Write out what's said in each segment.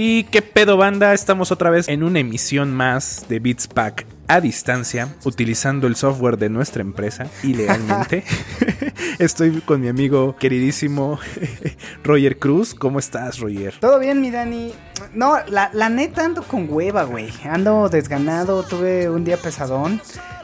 ¿Y qué pedo banda? Estamos otra vez en una emisión más de Beats Pack a distancia, utilizando el software de nuestra empresa ilegalmente. Estoy con mi amigo queridísimo Roger Cruz. ¿Cómo estás, Roger? Todo bien, mi Dani. No, la, la neta ando con hueva, güey. Ando desganado, tuve un día pesadón.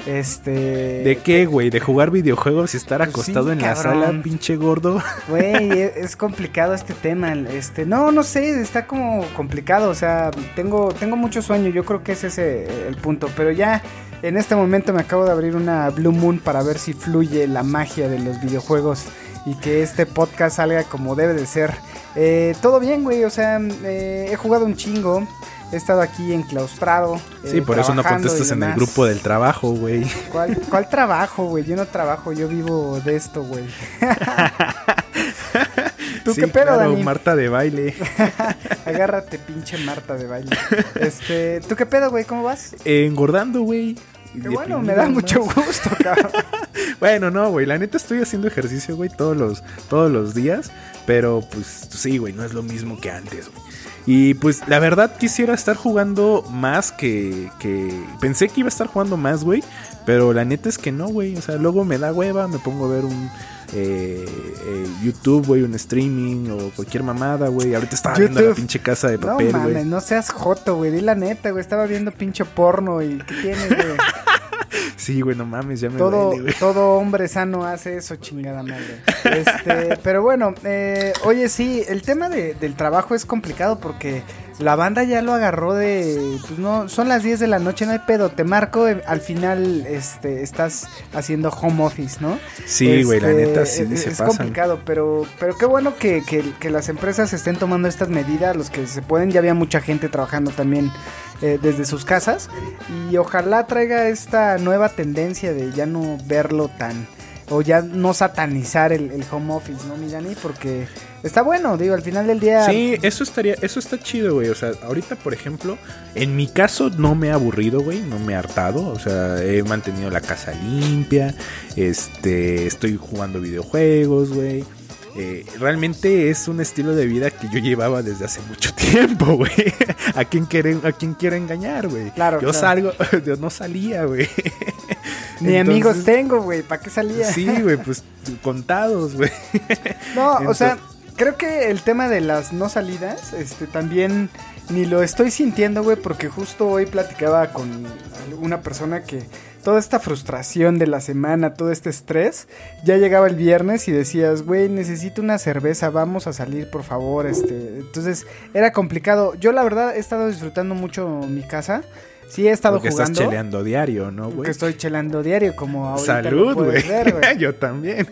Este. ¿De qué, güey? ¿De jugar videojuegos y estar Pues acostado sí, en la sala, pinche gordo? Güey, e- es complicado este tema. Este, no, no sé, está como complicado. O sea, tengo, tengo mucho sueño. Yo creo que ese es eh, el punto. Pero ya en este momento me acabo de abrir una Blue Moon para ver si fluye la magia de los videojuegos y que este podcast salga como debe de ser. Eh, todo bien, güey. O sea, eh, he jugado un chingo. He estado aquí enclaustrado. Sí, eh, por eso no contestas en el grupo del trabajo, güey. ¿Cuál, cuál trabajo, güey? Yo no trabajo, yo vivo de esto, güey. ¿Tú Sí, qué pedo, claro, Dani? Marta de baile. Agárrate, pinche Marta de baile. Este, ¿tú qué pedo, güey? ¿Cómo vas? Engordando, güey. Qué bueno, me da mucho gusto, cabrón. Bueno, no, güey, la neta estoy haciendo ejercicio, güey, todos los, todos los días, pero pues sí, güey, no es lo mismo que antes, güey. Y pues la verdad quisiera estar jugando más que, que... Pensé que iba a estar jugando más, güey, pero la neta es que no, güey. O sea, luego me da hueva, me pongo a ver un... eh, eh, YouTube, güey, un streaming o cualquier mamada, güey. Ahorita estaba viendo la pinche casa de No papel, mames, güey. no seas joto, güey. Di la neta, güey. Estaba viendo pinche porno y ¿qué tienes, güey? Sí, güey, no mames, ya me todo, duele, güey. todo hombre sano hace eso, chingada madre. Este, pero bueno, eh, oye, sí, el tema de- del trabajo es complicado porque la banda ya lo agarró de, pues no, son las 10 de la noche, no hay pedo, te marco, eh, al final, este, estás haciendo home office, ¿no? Sí, güey, la Este, neta sí es, se es pasan. complicado, pero, pero qué bueno que, que- que las empresas estén tomando estas medidas, los que se pueden, ya había mucha gente trabajando también eh, desde sus casas y ojalá traiga esta nueva tendencia de ya no verlo tan o ya no satanizar el, el home office, ¿no, mi Dani? Porque está bueno, digo, al final del día... Sí, eso estaría, eso está chido, güey. O sea, ahorita, por ejemplo, en mi caso no me he aburrido, güey, no me he hartado. O sea, he mantenido la casa limpia, este, estoy jugando videojuegos, güey. Eh, realmente es un estilo de vida que yo llevaba desde hace mucho tiempo, güey. ¿A quién quiere, a quién quiere engañar, güey? Claro, Yo claro. salgo, yo no salía, güey. Ni Entonces, amigos tengo, güey, ¿para qué salía? Sí, güey, pues contados, güey. No, o sea, creo que el tema de las no salidas, este, también ni lo estoy sintiendo, güey, porque justo hoy platicaba con una persona que toda esta frustración de la semana, todo este estrés, ya llegaba el viernes y decías, güey, necesito una cerveza, vamos a salir, por favor, este, entonces era complicado. Yo la verdad he estado disfrutando mucho mi casa. Sí he estado Porque jugando. estás cheleando diario, ¿no, güey? que estoy chelando diario, como ahorita Salud, güey. Yo también.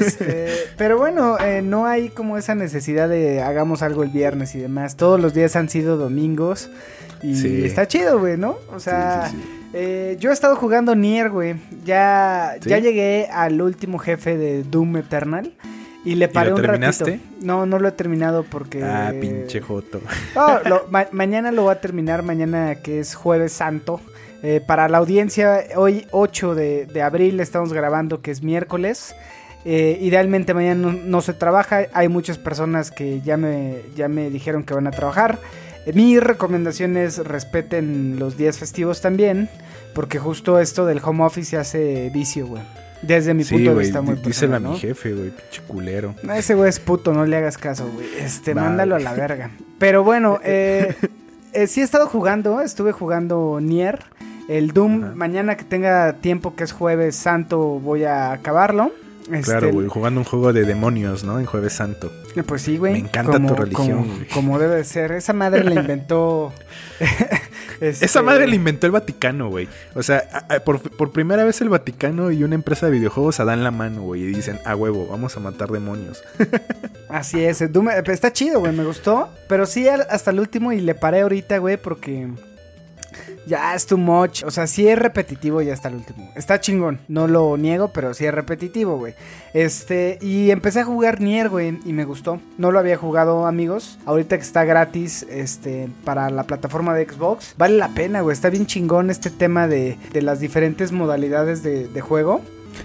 Este, pero bueno, eh, no hay como esa necesidad de hagamos algo el viernes y demás. Todos los días han sido domingos y Sí. está chido, güey, ¿no? O sea, Sí, sí, eh, yo he estado jugando Nier, güey. Ya, ya llegué al último jefe de Doom Eternal. Y le paré lo un terminaste? ratito. No, no lo he terminado porque. Ah, pinche joto. No, lo- ma- mañana lo voy a terminar, mañana que es jueves santo. Eh, para la audiencia, hoy 8 de, de abril estamos grabando, que es miércoles. Eh, idealmente mañana no, no se trabaja, hay muchas personas que ya me, ya me dijeron que van a trabajar. Eh, mi recomendación es respeten los días festivos también, porque justo esto del home office se hace vicio, güey. Desde mi Sí, punto de vista muy dí- Díselo a mi jefe, güey. Pinche culero. No, Ese güey es puto, no le hagas caso, güey. Este, mándalo a la verga. Pero bueno, eh, eh, sí he estado jugando, estuve jugando Nier. El Doom, Ajá. mañana que tenga tiempo, que es jueves santo, voy a acabarlo. Este, Claro, güey, jugando un juego de demonios, ¿no? En Jueves Santo. Pues sí, güey. Me encanta tu religión, Como, güey. como debe de ser. Esa madre la inventó. este, Esa madre la inventó el Vaticano, güey. O sea, a- a- por, por primera vez el Vaticano y una empresa de videojuegos se dan la mano, güey, y dicen, a huevo, vamos a matar demonios. Así es. Doom- está chido, güey. Me gustó. Pero sí, hasta el último y le paré ahorita, güey, porque. Ya es too much. O sea, sí es repetitivo y hasta el último. Está chingón. No lo niego, pero sí es repetitivo, güey. Este. Y empecé a jugar Nier, güey. Y me gustó. No lo había jugado, amigos. Ahorita que está gratis. Este. Para la plataforma de Xbox. Vale la pena, güey. Está bien chingón este tema de, de las diferentes modalidades de, de juego.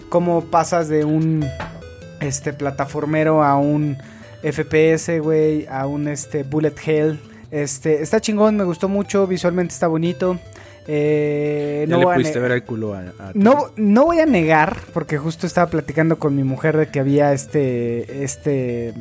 Cómo pasas de un. Este. Plataformero a un. FPS, güey. A un este. Bullet Hell. Este, está chingón, me gustó mucho, visualmente está bonito. Eh, Ya no, le voy a pudiste ne- ver el culo a... a- no, no voy a negar, porque justo estaba platicando con mi mujer de que había este, este,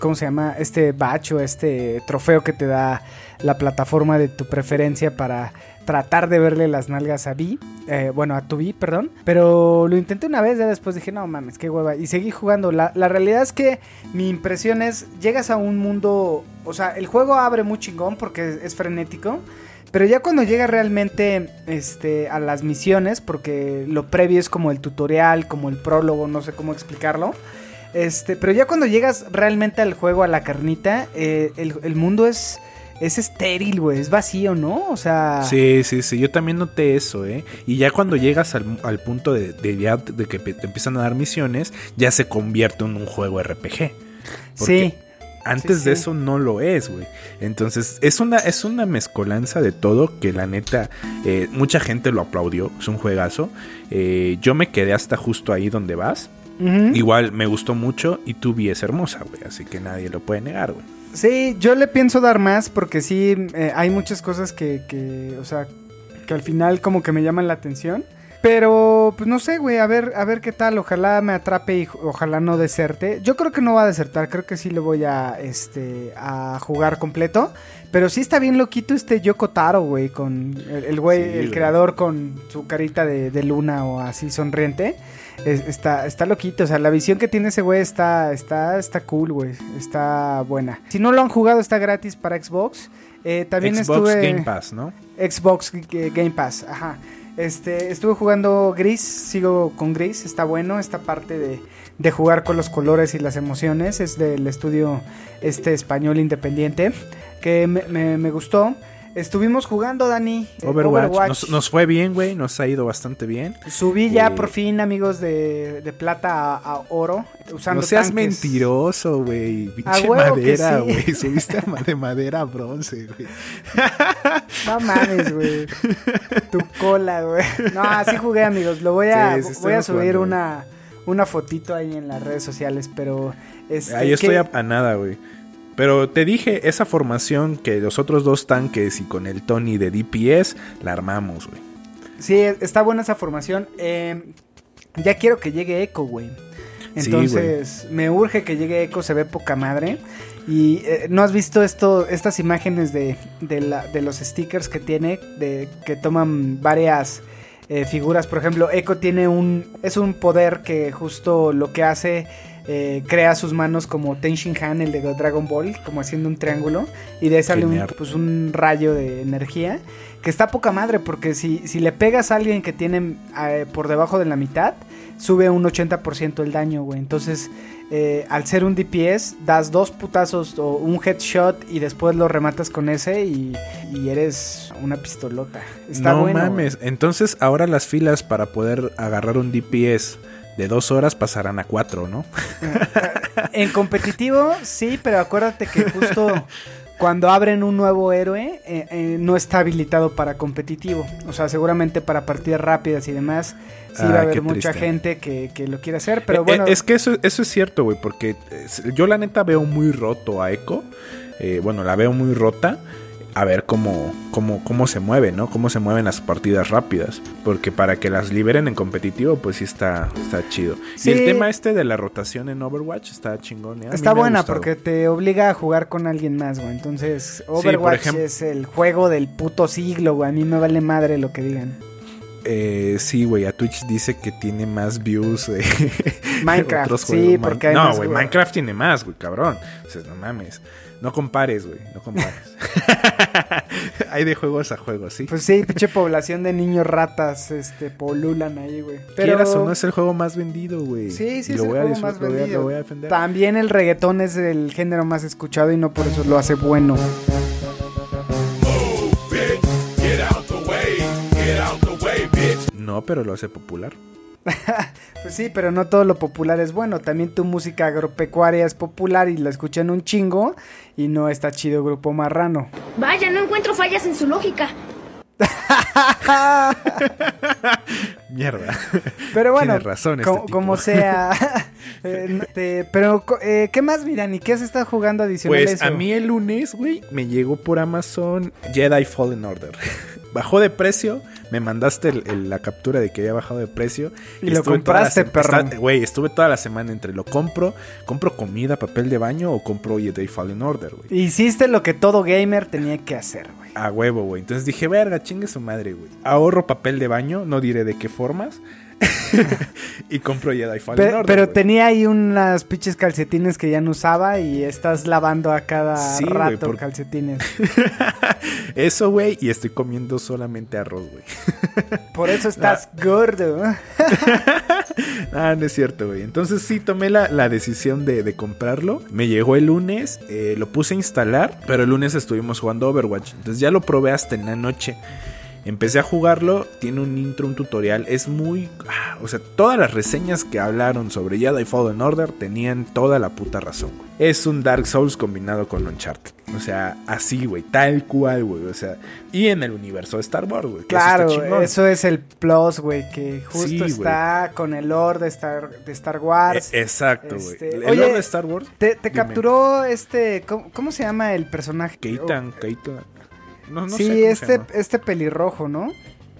¿cómo se llama? Este bacho, este trofeo que te da la plataforma de tu preferencia para tratar de verle las nalgas a Vi, eh, bueno, a tu Vi, perdón. Pero lo intenté una vez, ya después dije, no mames, qué hueva. Y seguí jugando. La, la realidad es que mi impresión es, llegas a un mundo, o sea, el juego abre muy chingón porque es, es frenético. Pero ya cuando llega realmente este, a las misiones, porque lo previo es como el tutorial, como el prólogo, no sé cómo explicarlo. Este, pero ya cuando llegas realmente al juego, a la carnita, eh, el, el mundo es, es estéril, güey, es vacío, ¿no? O sea... Sí, sí, sí, yo también noté eso, ¿eh? Y ya cuando llegas al, al punto de, de de que te empiezan a dar misiones, ya se convierte en un juego RPG. Sí. Antes Sí, de eso no lo es, güey. Entonces, es una, es una mezcolanza de todo que la neta, eh, mucha gente lo aplaudió. Es un juegazo. Eh, yo me quedé hasta justo ahí donde vas. Igual me gustó mucho y tu vi es hermosa, güey. Así que nadie lo puede negar, güey. Sí, yo le pienso dar más porque sí, eh, hay muchas cosas que, que, o sea, que al final como que me llaman la atención. Pero, pues no sé, güey, a ver, a ver qué tal. Ojalá me atrape y ojalá no deserte. Yo creo que no va a desertar, creo que sí le voy a, este, a jugar completo. Pero sí está bien loquito este Yoko Taro, güey, con el, el güey, Sí, el güey. creador con su carita de, de luna o así sonriente. Es- está, está loquito, o sea, la visión que tiene ese güey está, está, está cool, güey, está buena. Si no lo han jugado, está gratis para Xbox. Eh, también Xbox estuve... Game Pass, ¿no? Xbox G- Game Pass, ajá. Este, estuve jugando Gris, sigo con Gris, está bueno esta parte de, de jugar con los colores y las emociones, es del estudio este español independiente, que me, me- me gustó. Estuvimos jugando, Dani. eh, Overwatch. Nos, nos fue bien, güey. Nos ha ido bastante bien. Subí ya Eh, por fin, amigos, de, de plata a, a oro, usando No seas tanques. mentiroso, güey. Pinche madera, sí. güey. Subiste de madera a bronce, güey. No mames, güey. tu cola, güey. No, así jugué, amigos. Lo voy a, Sí, sí voy a subir jugando, una, una fotito ahí en las redes sociales, pero... Este, Ahí estoy ¿qué- a, a nada, güey. Pero te dije, esa formación que los otros dos tanques y con el Tony de DPS, la armamos, güey. Sí, está buena esa formación. Eh, ya quiero que llegue Echo, güey. Sí, Entonces, me urge que llegue Echo, se ve poca madre. Y eh, no has visto esto, estas imágenes de, de, la- de los stickers que tiene, de que toman varias eh, figuras. Por ejemplo, Echo tiene un. Es un poder que justo lo que hace. Eh, crea sus manos como Tenshin Han, el de Dragon Ball, como haciendo un triángulo. Y de ahí sale un, pues, un rayo de energía. Que está poca madre, porque si, si le pegas a alguien que tiene eh, por debajo de la mitad, sube un 80% el daño, güey. Entonces, eh, al ser un DPS, das dos putazos o un headshot y después lo rematas con ese y, y eres una pistolota. Está no bueno. mames. Entonces ahora las filas para poder agarrar un DPS de dos horas pasarán a cuatro, ¿no? En competitivo, sí, pero acuérdate que justo cuando abren un nuevo héroe, eh, eh, no está habilitado para competitivo. O sea, seguramente para partidas rápidas y demás, sí Ah, va a haber mucha triste. gente que, que lo quiere hacer. Pero Eh, bueno, eh, es que eso, eso es cierto, güey, porque eh, yo la neta veo muy roto a Echo. Eh, bueno, la veo muy rota. A ver cómo, cómo, cómo se mueve, ¿no? Cómo se mueven las partidas rápidas. Porque para que las liberen en competitivo, pues sí está, está chido. Sí. Y el tema este de la rotación en Overwatch está chingón. ¿eh? Está buena porque te obliga a jugar con alguien más, güey. Entonces, Overwatch ejemplo- es el juego del puto siglo, güey. A mí me vale madre lo que digan. Eh, sí, güey, a Twitch dice que tiene más views. eh, Minecraft, otros sí, juegos. porque hay No, güey. Minecraft tiene más, güey, cabrón. O sea, no mames. No compares, güey, no compares. hay de juegos a juegos, sí. Pues sí, pinche población de niños ratas, este, polulan ahí, güey. Pero Quieras o no es el juego más vendido, güey. Sí, sí, Y es el voy juego más lo voy a- vendido. Lo voy a defender. También el reggaetón es el género más escuchado y no por eso lo hace bueno. No, pero lo hace popular. Pues sí, pero no todo lo popular es bueno. También tu música agropecuaria es popular y la escuchan un chingo y no está chido Grupo Marrano. Vaya, no encuentro fallas en su lógica. Mierda. Pero bueno, Tienes razón este co- tipo. como sea. eh, te- pero, eh, ¿qué más, Miran? ¿Y qué has estado jugando adicional Pues a a eso? mí el lunes, güey, me llegó por Amazon Jedi Fallen Order. Bajó de precio, me mandaste el- el- la captura de que había bajado de precio. Y lo compraste, perro. Güey, estuve toda la semana entre lo compro, compro comida, papel de baño o compro Jedi Fallen Order, güey. Hiciste lo que todo gamer tenía que hacer, güey. A huevo, güey. Entonces dije, verga, chingue su madre, güey. Ahorro papel de baño, no diré de qué formas. y compro Jedi Fallen Order. pero güey. tenía ahí unas pinches calcetines que ya no usaba y estás lavando a cada Sí, rato por- calcetines. Eso, güey, y estoy comiendo solamente arroz, güey. Por eso estás gordo. Ah, no es cierto, güey. Entonces sí tomé la, la decisión de, de comprarlo. Me llegó el lunes, eh, lo puse a instalar, pero el lunes estuvimos jugando Overwatch. Entonces ya lo probé hasta en la noche. Empecé a jugarlo, tiene un intro, un tutorial, es muy... ah, o sea, todas las reseñas que hablaron sobre Jedi Fallen Order tenían toda la puta razón, güey. Es un Dark Souls combinado con Uncharted. O sea, así, güey, tal cual, güey. O sea, y en el universo de Star Wars, güey. que eso está Claro, eso es el plus, güey, que justo Sí, está con el lore de Star, de Star Wars. E- exacto, güey. Este, el oye, lore de Star Wars. ¿Te, capturó este, ¿cómo, cómo se llama el personaje? Keitan, Keitan. No, no sí, sé este, este pelirrojo, ¿no?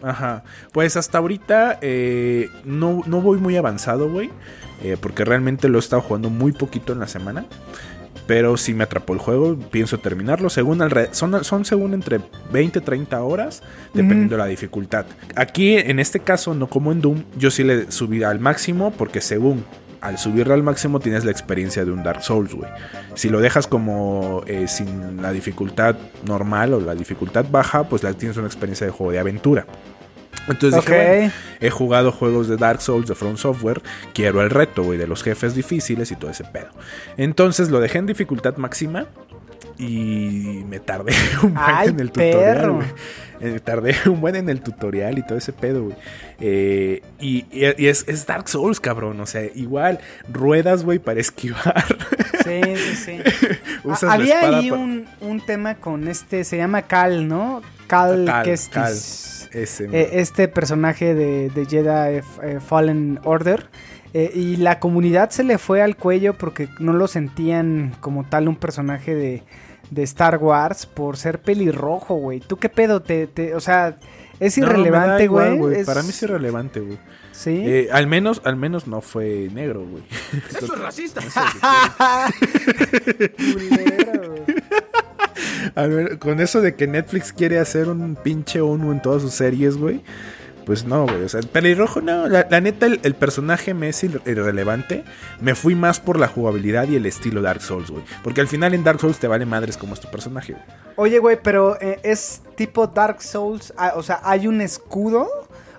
Ajá. Pues hasta ahorita eh, no, no voy muy avanzado, güey. eh, porque realmente lo he estado jugando muy poquito en la semana. Pero sí me atrapó el juego. Pienso terminarlo. Según alre- son, son según entre 20 30 horas. Dependiendo de la dificultad. Aquí, en este caso, no como en Doom. Yo sí le subí al máximo. Porque según al subirlo al máximo tienes la experiencia de un Dark Souls, güey. Si lo dejas como eh, sin la dificultad normal o la dificultad baja, pues la tienes una experiencia de juego de aventura. Entonces dije, Ok. bueno, he jugado juegos de Dark Souls de From Software, quiero el reto, güey, de los jefes difíciles y todo ese pedo. Entonces lo dejé en dificultad máxima y me tardé un buen Ay, en el tutorial, güey. Eh, tardé un buen en el tutorial y todo ese pedo, güey. Eh, y es, es Dark Souls, cabrón. O sea, igual, ruedas, güey, para esquivar. Sí, sí, sí. Usas la Había ahí un, un tema con este, se llama Cal, ¿no? Cal, Cal, Kestis. Cal, ese, Eh, este personaje de, de Jedi eh, Fallen Order. Eh, y la comunidad se le fue al cuello porque no lo sentían como tal un personaje de, de Star Wars por ser pelirrojo, güey. ¿Tú qué pedo? Te, te- o sea, es irrelevante, güey. Es- Para mí es irrelevante, güey. Sí. Eh, al menos, al menos no fue negro, güey. Eso es racista. Güey. A ver, con eso de que Netflix quiere hacer un pinche ONU en todas sus series, güey. Pues no, güey. O sea, el pelirrojo no. La, la neta, el, el personaje me es ir- irrelevante. Me fui más por la jugabilidad y el estilo Dark Souls, güey. Porque al final en Dark Souls te vale madres como es tu personaje, güey. Oye, güey, pero eh, es tipo Dark Souls. ah, o sea, ¿hay un escudo?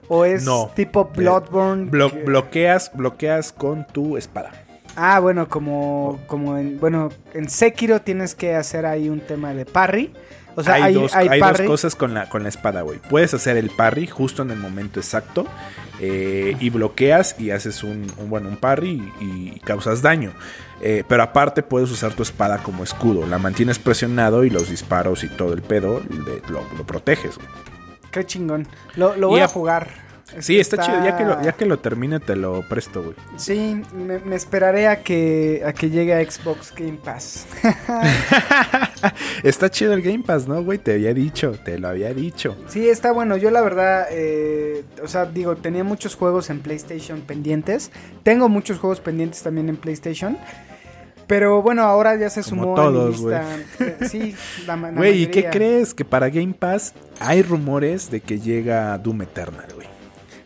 ¿O es No. tipo Bloodborne? Blo- que- bloqueas, bloqueas con tu espada. Ah, bueno, como, como en, bueno, en Sekiro tienes que hacer ahí un tema de parry. O sea, hay, hay, dos, hay hay dos parry. cosas con la, con la espada, güey. Puedes hacer el parry justo en el momento exacto. eh, y bloqueas y haces un, un, bueno, un parry y, y causas daño. Eh, pero aparte puedes usar tu espada como escudo. La mantienes presionado y los disparos y todo el pedo de- lo, lo proteges, güey. Qué chingón. Lo, lo voy a- jugar. Sí, está, chido. Ya que, lo, ya que lo termine, te lo presto, güey. Sí, me, me esperaré a que, a que llegue a Xbox Game Pass. está chido el Game Pass, ¿no, güey? Te había dicho, te lo había dicho. Sí, está bueno. Yo la verdad, eh, o sea, digo, tenía muchos juegos en PlayStation pendientes. Tengo muchos juegos pendientes también en PlayStation. Pero bueno, ahora ya se Como sumó todos, a mi lista. Eh, sí, la, la Güey, ¿y qué crees? Que para Game Pass hay rumores de que llega Doom Eternal, güey.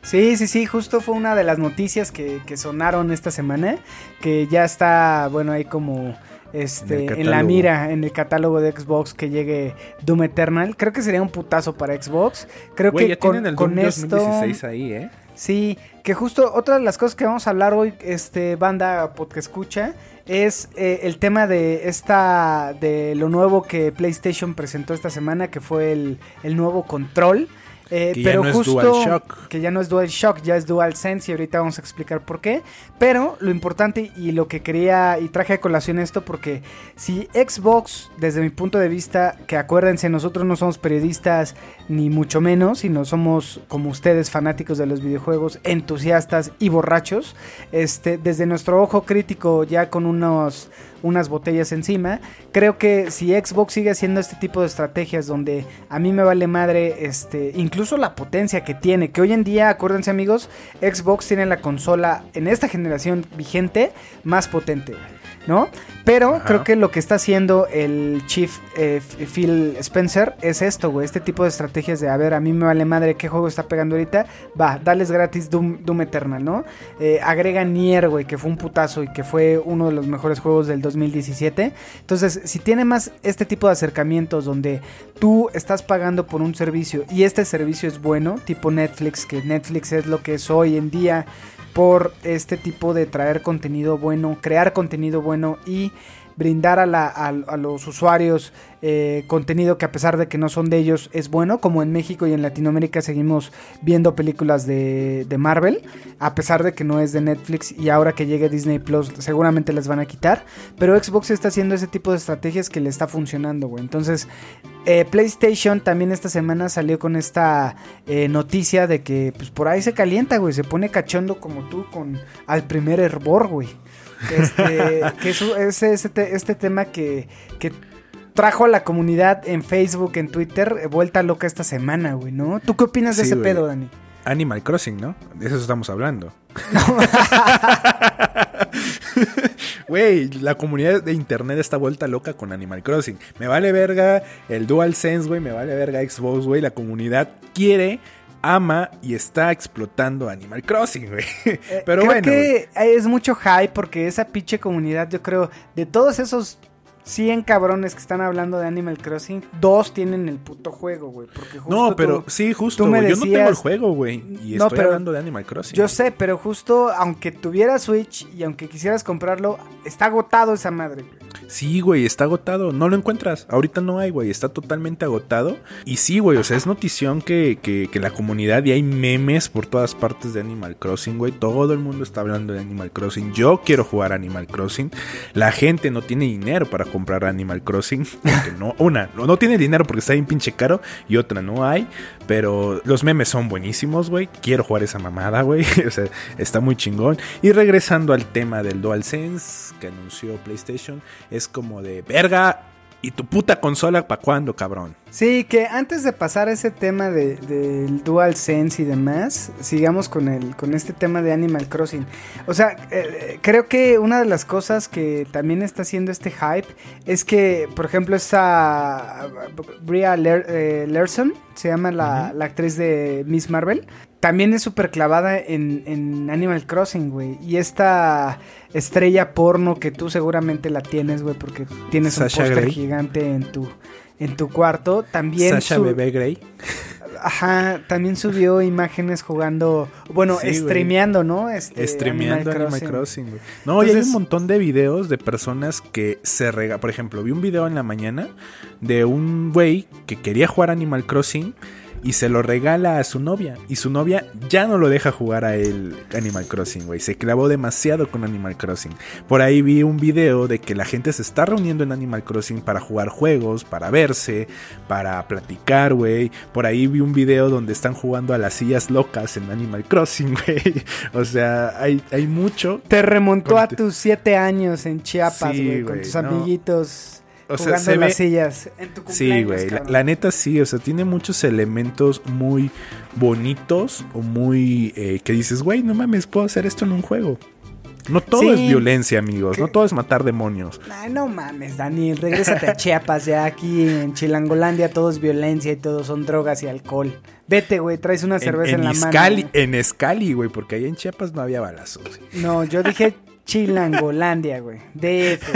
Sí, sí, sí, justo fue una de las noticias que, que sonaron esta semana, que ya está, bueno, ahí como este, en, la mira, en el catálogo de Xbox que llegue Doom Eternal. Creo que sería un putazo para Xbox. Creo que ya con, tienen el con Doom esto... 2016 ahí, ¿eh? Sí, que justo otra de las cosas que vamos a hablar hoy, este banda podcast escucha, es eh, el tema de esta de lo nuevo que PlayStation presentó esta semana, que fue el, el nuevo control. Eh, Que ya pero es justo que ya no es DualShock, ya es DualSense y ahorita vamos a explicar por qué. Pero lo importante y lo que quería y traje a colación esto porque si Xbox, desde mi punto de vista, que acuérdense, nosotros no somos periodistas ni mucho menos, sino somos como ustedes fanáticos de los videojuegos, entusiastas y borrachos, este, desde nuestro ojo crítico ya con unos unas botellas encima. Creo que si Xbox sigue haciendo este tipo de estrategias donde a mí me vale madre, este, incluso la potencia que tiene, que hoy en día, acuérdense amigos, Xbox tiene la consola en esta generación vigente más potente, ¿no? Pero Ajá. creo que lo que está haciendo el Chief eh, Phil Spencer es esto, güey, este tipo de estrategias de, a ver, a mí me vale madre qué juego está pegando ahorita, va, dales gratis Doom, Doom Eternal, ¿no? Eh, agrega Nier, güey, que fue un putazo y que fue uno de los mejores juegos del 2017. Entonces, si tiene más este tipo de acercamientos donde tú estás pagando por un servicio y este servicio es bueno, tipo Netflix, que Netflix es lo que es hoy en día por este tipo de traer contenido bueno, crear contenido bueno y brindar a, la- a- a los usuarios eh, contenido que a pesar de que no son de ellos es bueno, como en México y en Latinoamérica seguimos viendo películas de, de Marvel, a pesar de que no es de Netflix y ahora que llegue Disney Plus seguramente las van a quitar, pero Xbox está haciendo ese tipo de estrategias que le está funcionando, güey. Entonces, eh, PlayStation también esta semana salió con esta eh, noticia de que pues por ahí se calienta, güey, se pone cachondo como tú con al primer hervor, güey. Este, que es, es este, este tema que, que trajo a la comunidad en Facebook, en Twitter, eh, vuelta loca esta semana, güey, ¿no? ¿Tú qué opinas de Sí, ese güey. pedo, Dani? Animal Crossing, ¿no? De eso estamos hablando. Güey, la comunidad de internet está vuelta loca con Animal Crossing. Me vale verga el DualSense, güey. Me vale verga Xbox, güey. La comunidad quiere, ama y está explotando Animal Crossing, güey. Eh, Pero creo bueno. que es mucho hype porque esa pinche comunidad, yo creo, de todos esos 100 cabrones que están hablando de Animal Crossing, dos tienen el puto juego, güey. Porque justo No, pero tú- sí, justo, tú me güey. Yo no tengo el decías- juego, güey. Y No, estoy pero hablando de Animal Crossing. Yo sé, pero justo aunque tuvieras Switch y aunque quisieras comprarlo, está agotado esa madre. Sí, güey, está agotado. No lo encuentras. Ahorita no hay, güey. Está totalmente agotado. Y sí, güey, o sea, es notición que, que, la comunidad y hay memes por todas partes de Animal Crossing, güey. Todo el mundo está hablando de Animal Crossing. Yo quiero jugar Animal Crossing. La gente no tiene dinero para comprar Animal Crossing. No, una, no, no tiene dinero porque está bien pinche caro. Y otra, no hay. Pero los memes son buenísimos, güey. Quiero jugar esa mamada, güey. o sea, está muy chingón. Y regresando al tema del DualSense que anunció PlayStation, es como de verga. ¿Y tu puta consola para cuándo, cabrón? Sí, que antes de pasar a ese tema de- del DualSense y demás, sigamos con el con este tema de Animal Crossing. O sea, eh, creo que una de las cosas que también está haciendo este hype es que, por ejemplo, esa Bria Ler- eh, Larson, se llama la, la actriz de Miss Marvel, también es súper clavada en, en Animal Crossing, güey. Y esta estrella porno que tú seguramente la tienes, güey, porque tienes Sasha un póster gigante en tu, en tu cuarto. También Sasha Bebé Grey. Ajá, también subió imágenes jugando, bueno, Sí, streameando, ¿no? Este, Streameando Animal Crossing. Crossing, güey. No, y hay Entonces- un montón de videos de personas que se rega. Por ejemplo, vi un video en la mañana de un güey que quería jugar Animal Crossing y se lo regala a su novia. Y su novia ya no lo deja jugar a él Animal Crossing, güey. Se clavó demasiado con Animal Crossing. Por ahí vi un video de que la gente se está reuniendo en Animal Crossing para jugar juegos, para verse, para platicar, güey. Por ahí vi un video donde están jugando a las sillas locas en Animal Crossing, güey. O sea, hay, hay mucho. Te remontó a tus siete años en Chiapas, Sí, güey, con tus no. amiguitos O sea, se en ve- las sillas. En tu Sí, cumpleaños, güey. La, neta sí, o sea, tiene muchos elementos muy bonitos o muy... eh, que dices, güey, no mames, puedo hacer esto en un juego. No todo Sí. es violencia, amigos. No todo es matar demonios. Ay, no mames, Daniel, regrésate a Chiapas, ya aquí en Chilangolandia todo es violencia y todo son drogas y alcohol. Vete, güey, traes una cerveza en, en, la mano. en Escali, güey, porque ahí en Chiapas no había balazos. No, yo dije Chilangolandia, güey. DF.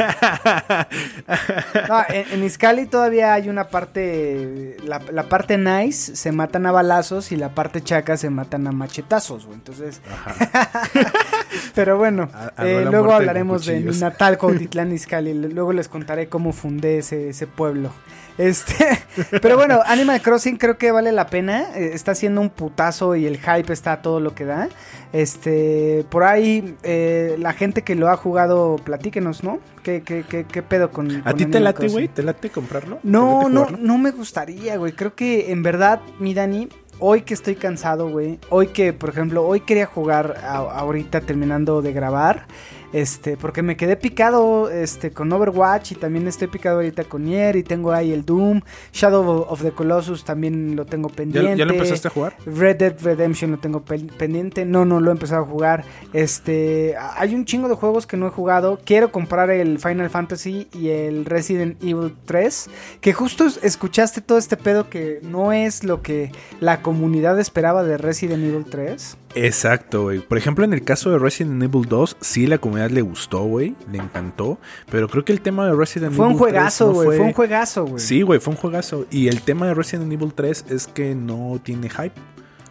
No, en, en Izcali todavía hay una parte. La, la parte nice se matan a balazos y la parte chaca se matan a machetazos, güey. Entonces. Pero bueno, A- a eh, luego hablaremos de mi natal Cuautitlán Izcalli. L- Luego les contaré cómo fundé ese, ese pueblo. Este, pero bueno, Animal Crossing creo que vale la pena. eh, Está haciendo un putazo y el hype está a todo lo que da. Este, por ahí eh, la gente que lo ha jugado, platíquenos, ¿no? ¿Qué, qué, qué, qué pedo con, ¿A con ti te late, güey? ¿Te late comprarlo? ¿Te No, late no, jugarlo? no me gustaría, güey. Creo que en verdad, mi Dani, hoy que estoy cansado, güey. Hoy que, por ejemplo, hoy quería jugar a- ahorita terminando de grabar. Este, porque me quedé picado este, con Overwatch y también estoy picado ahorita con Nier y tengo ahí el Doom. Shadow of the Colossus también lo tengo ¿Ya, pendiente. ya lo empezaste a jugar? Red Dead Redemption lo tengo pen- pendiente. No, no lo he empezado a jugar. Este, hay un chingo de juegos que no he jugado. Quiero comprar el Final Fantasy y el Resident Evil 3, que justo es- escuchaste todo este pedo que no es lo que la comunidad esperaba de Resident Evil 3. Exacto, güey. Por ejemplo, en el caso de Resident Evil 2, sí la comunidad le gustó, güey. Le encantó. Pero creo que el tema de Resident Fue Evil un juegazo, 3 no güey. Fue... un juegazo, güey. Sí, güey, fue un juegazo. Y el tema de Resident Evil 3 es que no tiene hype.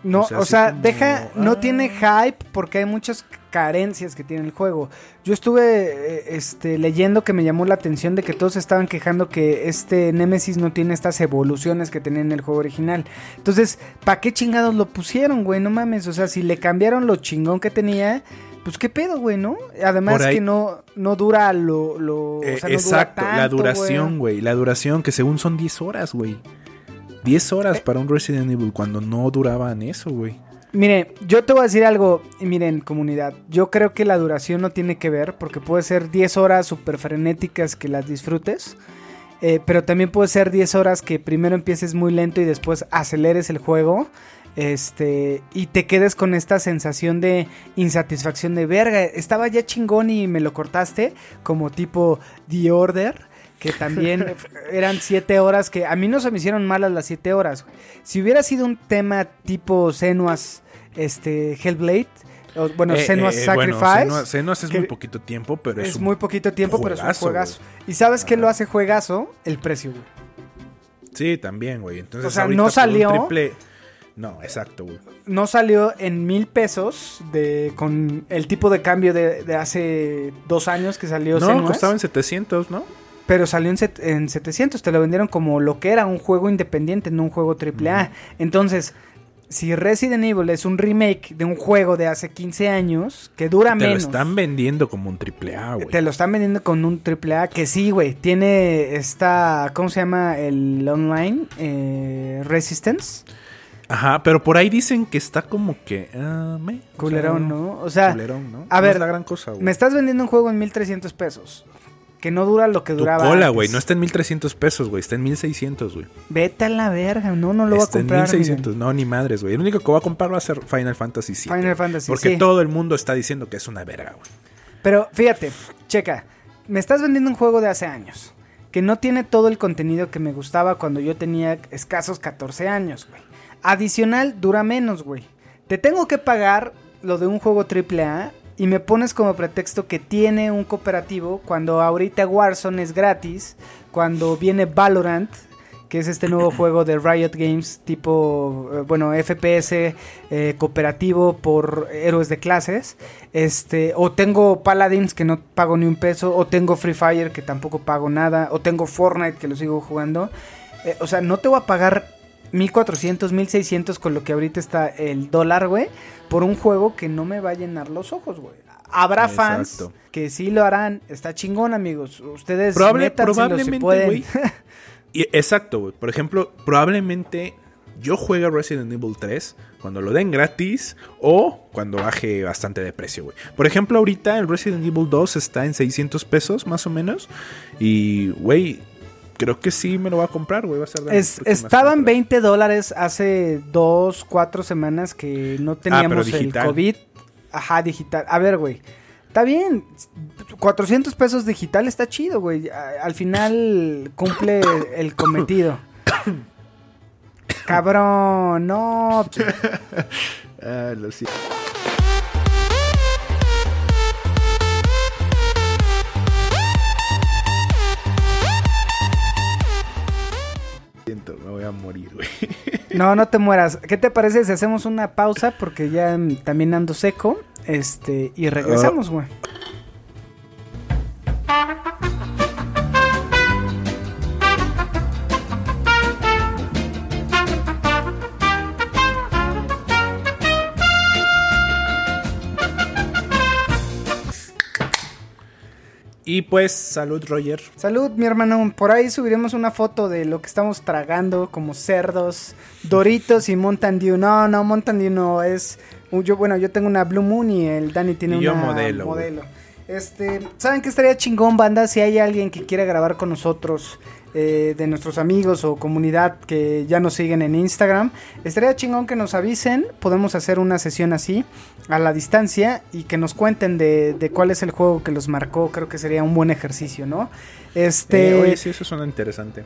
No, O o sea, como, deja, no ah. tiene hype porque hay muchas carencias que tiene el juego. Yo estuve eh, este, leyendo que me llamó la atención de que todos estaban quejando que este Nemesis no tiene estas evoluciones que tenía en el juego original. Entonces, ¿para qué chingados lo pusieron, güey? No mames, o sea, si le cambiaron lo chingón que tenía, pues qué pedo, güey, ¿no? Además ahí- que no, no dura lo... lo o Eh, sea, no dura exacto, la duración, güey. La duración, que según son 10 horas, güey. 10 Eh. horas para un Resident Evil cuando no duraban eso, güey. Mire, yo te voy a decir algo, y miren, comunidad, yo creo que la duración no tiene que ver, porque puede ser 10 horas súper frenéticas que las disfrutes, eh, pero también puede ser 10 horas que primero empieces muy lento y después aceleres el juego, este, y te quedes con esta sensación de insatisfacción de verga, estaba ya chingón y me lo cortaste, como tipo The Order. Que también eran 7 horas que a mí no se me hicieron malas las 7 horas. güey. Si hubiera sido un tema tipo Senua's este, Hellblade, o, bueno, Eh, Senua's eh, Sacrifice, Senua's es muy poquito tiempo, pero es, es un muy poquito tiempo, pero es un juegazo, juegazo. güey. ¿Y sabes qué lo hace juegazo? El precio, güey. Sí, también, güey. Entonces, O sea, no salió- triple- No, exacto, güey. No salió en mil pesos de, con el tipo de cambio de, de hace dos años que salió No, Senua's, costaba en 700, ¿no? pero salió en, set- en 700. Te lo vendieron como lo que era un juego independiente, no un juego AAA. Entonces, si Resident Evil es un remake de un juego de hace 15 años, que dura Te lo menos. están vendiendo como un triple A, güey. Te lo están vendiendo con un AAA que sí, güey. Tiene esta. ¿Cómo se llama? El online. eh, Resistance. Ajá, pero por ahí dicen que está como que... ah, me, o sea, Culerón, ¿no? O sea, culerón, ¿no? a No ver, es la gran cosa, güey. me estás vendiendo un juego en 1300 pesos. Que no dura lo que Tu duraba. cola, güey, no está en 1300 pesos, güey, está en 1600, güey. Vete a la verga, no, no lo voy a Está en comprar. 1600, no, ni madres, güey. El único que voy a comprar va a ser Final Fantasy VII. Final Fantasy, Porque sí. todo el mundo está diciendo que es una verga, güey. Pero fíjate, checa, me estás vendiendo un juego de hace años, que no tiene todo el contenido que me gustaba cuando yo tenía escasos 14 años, güey. Adicional, dura menos, güey. Te tengo que pagar lo de un juego AAA y me pones como pretexto que tiene un cooperativo cuando ahorita Warzone es gratis, cuando viene Valorant, que es este nuevo juego de Riot Games tipo, eh, bueno, FPS eh, cooperativo por héroes de clases. Este, o tengo Paladins que no pago ni un peso, o tengo Free Fire que tampoco pago nada, o tengo Fortnite que lo sigo jugando. Eh, o sea, no te voy a pagar 1400, 1600 con lo que ahorita está el dólar, güey, por un juego que no me va a llenar los ojos, güey. Habrá fans que sí lo harán. Está chingón, amigos. Ustedes Probable- métanselo si probablemente, pueden. Y- exacto, güey. Por ejemplo, probablemente yo juegue Resident Evil 3 cuando lo den gratis o cuando baje bastante de precio, güey. Por ejemplo, ahorita el Resident Evil 2 está en 600 pesos más o menos. Y, güey, creo que sí me lo voy a comprar, güey. Va a ser de las Es- próximas estaban compras. 20 dólares hace dos, cuatro semanas que no teníamos el. COVID. Ajá, digital. A ver, güey. Está bien. 400 pesos digital está chido, güey. Al final cumple el cometido. Cabrón, no. Ah, lo siento. A morir, güey. No, no te mueras. ¿Qué te parece si hacemos una pausa? Porque ya también ando seco. Este, y regresamos, güey. Y pues, salud, Roger. Salud, mi hermano. Por ahí subiremos una foto de lo que estamos tragando como cerdos, Doritos y Mountain Dew. No, no, Mountain Dew no es. Yo, bueno, yo tengo una Blue Moon y el Dani tiene Y yo modelo, güey. Este, ¿saben qué estaría chingón, banda? Si hay alguien que quiera grabar con nosotros, eh, de nuestros amigos o comunidad que ya nos siguen en Instagram, estaría chingón que nos avisen. Podemos hacer una sesión así, a la distancia, y que nos cuenten de, de cuál es el juego que los marcó. Creo que sería un buen ejercicio, ¿no? Este. Eh, oye, sí, eso suena interesante.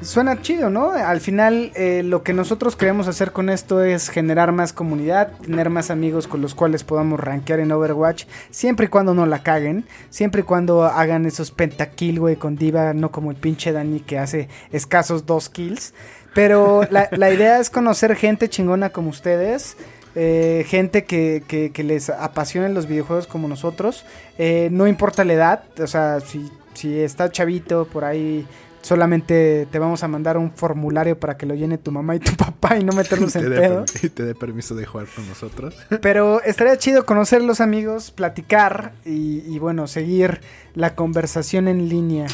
Suena chido, ¿no? Al final eh, lo que nosotros queremos hacer con esto es generar más comunidad, tener más amigos con los cuales podamos rankear en Overwatch, siempre y cuando no la caguen, siempre y cuando hagan esos pentakill, güey, con Diva, no como el pinche Dani que hace escasos dos kills. Pero la, la idea es conocer gente chingona como ustedes. eh, gente que, les apasionen los videojuegos como nosotros. Eh, no importa la edad, o sea, si, si está chavito por ahí solamente te vamos a mandar un formulario para que lo llene tu mamá y tu papá y no meternos te, en pedo. permi- te dé permiso de jugar con nosotros. Pero estaría chido conocer los amigos, platicar y, y, bueno, seguir la conversación en línea.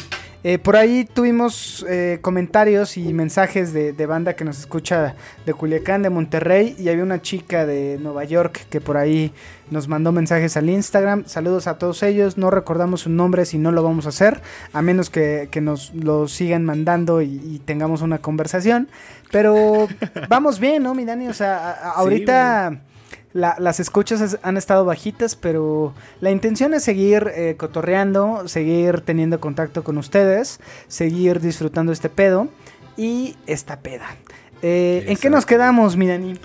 Eh, por ahí tuvimos eh, comentarios y mensajes de, de banda que nos escucha de Culiacán, de Monterrey, y había una chica de Nueva York que por ahí nos mandó mensajes al Instagram. Saludos a todos ellos, no recordamos su nombre si no lo vamos a hacer, a menos que, que nos lo sigan mandando y, y tengamos una conversación. Pero vamos bien, ¿no, mi Dani? O sea, a- a- ahorita... La- las escuchas es- han estado bajitas, pero la intención es seguir eh, cotorreando, seguir teniendo contacto con ustedes, seguir disfrutando este pedo y esta peda. Eh, ¿En qué nos quedamos, mi Dani?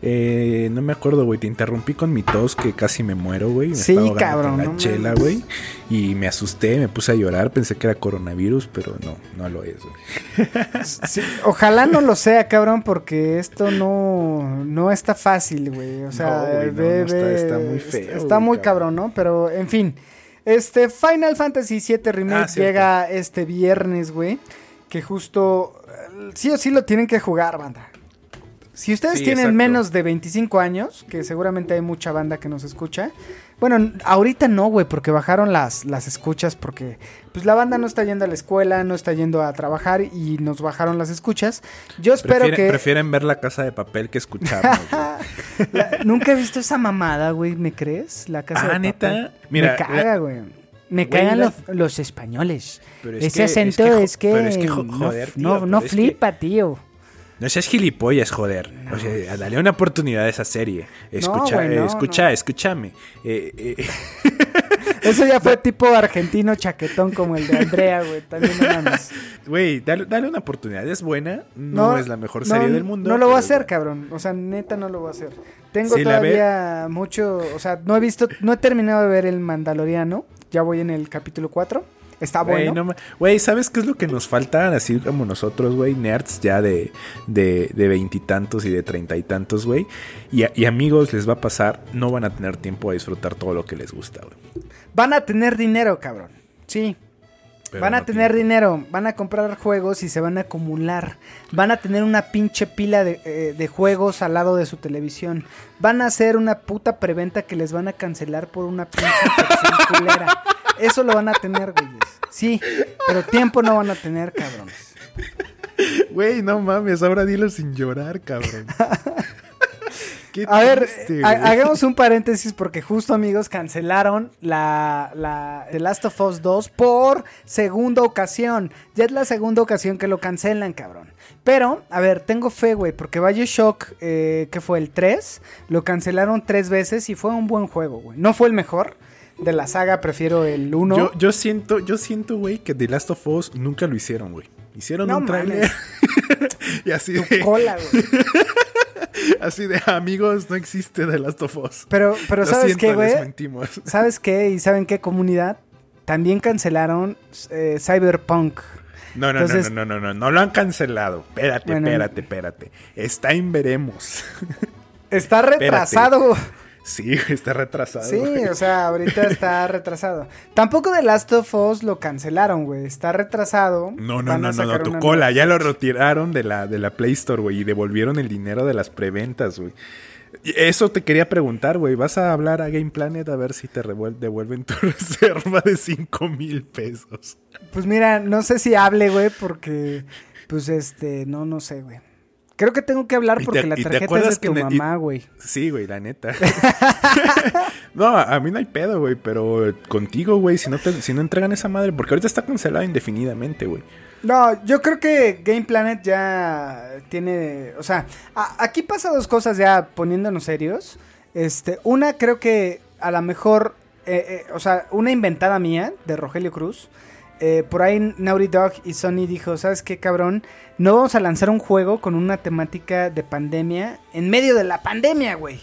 Eh, no me acuerdo, güey. Te interrumpí con mi tos que casi me muero, güey. Me Sí, cabrón, con La no chela, güey. Y me asusté, me puse a llorar. Pensé que era coronavirus, pero no, no lo es, güey. Sí, ojalá no lo sea, cabrón, porque esto no, no está fácil, güey. O sea, No, está- muy feo, Está muy cabrón. ¿no? Pero, en fin. Este Final Fantasy VII Remake Ah, llega este viernes, güey. Que justo eh, sí o sí lo tienen que jugar, banda. Si ustedes Sí, tienen exacto. menos de 25 años, que seguramente hay mucha banda que nos escucha. Bueno, ahorita no, güey, porque bajaron las, las escuchas, porque pues la banda no está yendo a la escuela, no está yendo a trabajar y nos bajaron las escuchas. Yo espero que... prefieren ver la casa de papel que escucharnos. La- Nunca he visto esa mamada, güey, ¿me crees? La casa Ah, de ¿neta? papel. Mira, me caga, la- güey. Me cagan la- los, los españoles. Pero es Ese que- es acento que es que, pero es que jo- no- joder, tío, no, no es que- flipa, tío. No seas gilipollas, joder. O sea, dale una oportunidad a esa serie. Escucha, no, escucha, escúchame. Eh, eh, Eso ya fue tipo argentino chaquetón como el de Andrea, güey. También mames. Güey, dale, dale una oportunidad. Es buena. No, es la mejor serie del mundo. No lo voy a hacer, cabrón. O sea, neta no lo voy a hacer. Tengo Si la ve- todavía mucho, o sea, no he visto, no he terminado de ver el Mandaloriano. Ya voy en el capítulo 4. Está Güey, bueno. no Güey, ¿sabes qué es lo que nos falta? Así como nosotros, güey, nerds ya de de de veintitantos y, de treinta y tantos, güey. Y, amigos, les va a pasar, no van a tener tiempo a disfrutar todo lo que les gusta, güey. Van a tener dinero, cabrón. Sí. Pero van a no tener tiempo. dinero, van a comprar juegos y se van a acumular. Van a tener una pinche pila de, eh, de juegos al lado de su televisión. Van a hacer una puta preventa que les van a cancelar por una pinche culera. Eso lo van a tener, güeyes. Sí, pero tiempo no van a tener, cabrones. Güey, no mames, ahora dilo sin llorar, cabrón. Qué A ver, ha- hagamos un paréntesis porque justo amigos cancelaron la, la The Last of Us 2 por segunda ocasión. Ya es la segunda ocasión que lo cancelan, cabrón. Pero, a ver, tengo fe, güey, porque Bioshock, eh, que fue el 3, lo cancelaron tres veces y fue un buen juego, güey. No fue el mejor, de la saga prefiero el 1. Yo, yo siento, yo siento, güey, que The Last of Us nunca lo hicieron, güey. Hicieron No un tráiler mames. y así Tu de, cola, güey. así de amigos, no existe The Last of Us. Pero, pero Lo ¿sabes qué, güey? ¿Sabes qué? ¿Y saben qué comunidad? También cancelaron eh, Cyberpunk. No, no, Entonces- no, no, no, no, no, no lo han cancelado. Espérate, Bueno. espérate, espérate. Está en veremos. Está retrasado. Sí, está retrasado. Sí, güey. o sea, ahorita está retrasado. Tampoco The Last of Us lo cancelaron, güey. Está retrasado. No, no, no, no, no, tu cola. nueva. Ya lo retiraron de la, de la Play Store, güey, y devolvieron el dinero de las preventas, güey. Eso te quería preguntar, güey. ¿Vas a hablar a Game Planet a ver si te devuelven tu reserva de 5 mil pesos? Pues mira, no sé si hable, güey, porque, pues este, no, no sé, güey. Creo que tengo que hablar porque te- la tarjeta es de tu mamá, güey. Sí, güey, la neta. no, a mí no hay pedo, güey, pero contigo, güey, si no te, si no entregan esa madre, porque ahorita está cancelado indefinidamente, güey. No, yo creo que Game Planet ya tiene, o sea, a- aquí pasa dos cosas ya poniéndonos serios. Este, una creo que a lo mejor, eh, eh, o sea, una inventada mía de Rogelio Cruz. Eh, por ahí Naughty Dog y Sony dijo, ¿sabes qué, cabrón? No vamos a lanzar un juego con una temática de pandemia en medio de la pandemia, güey.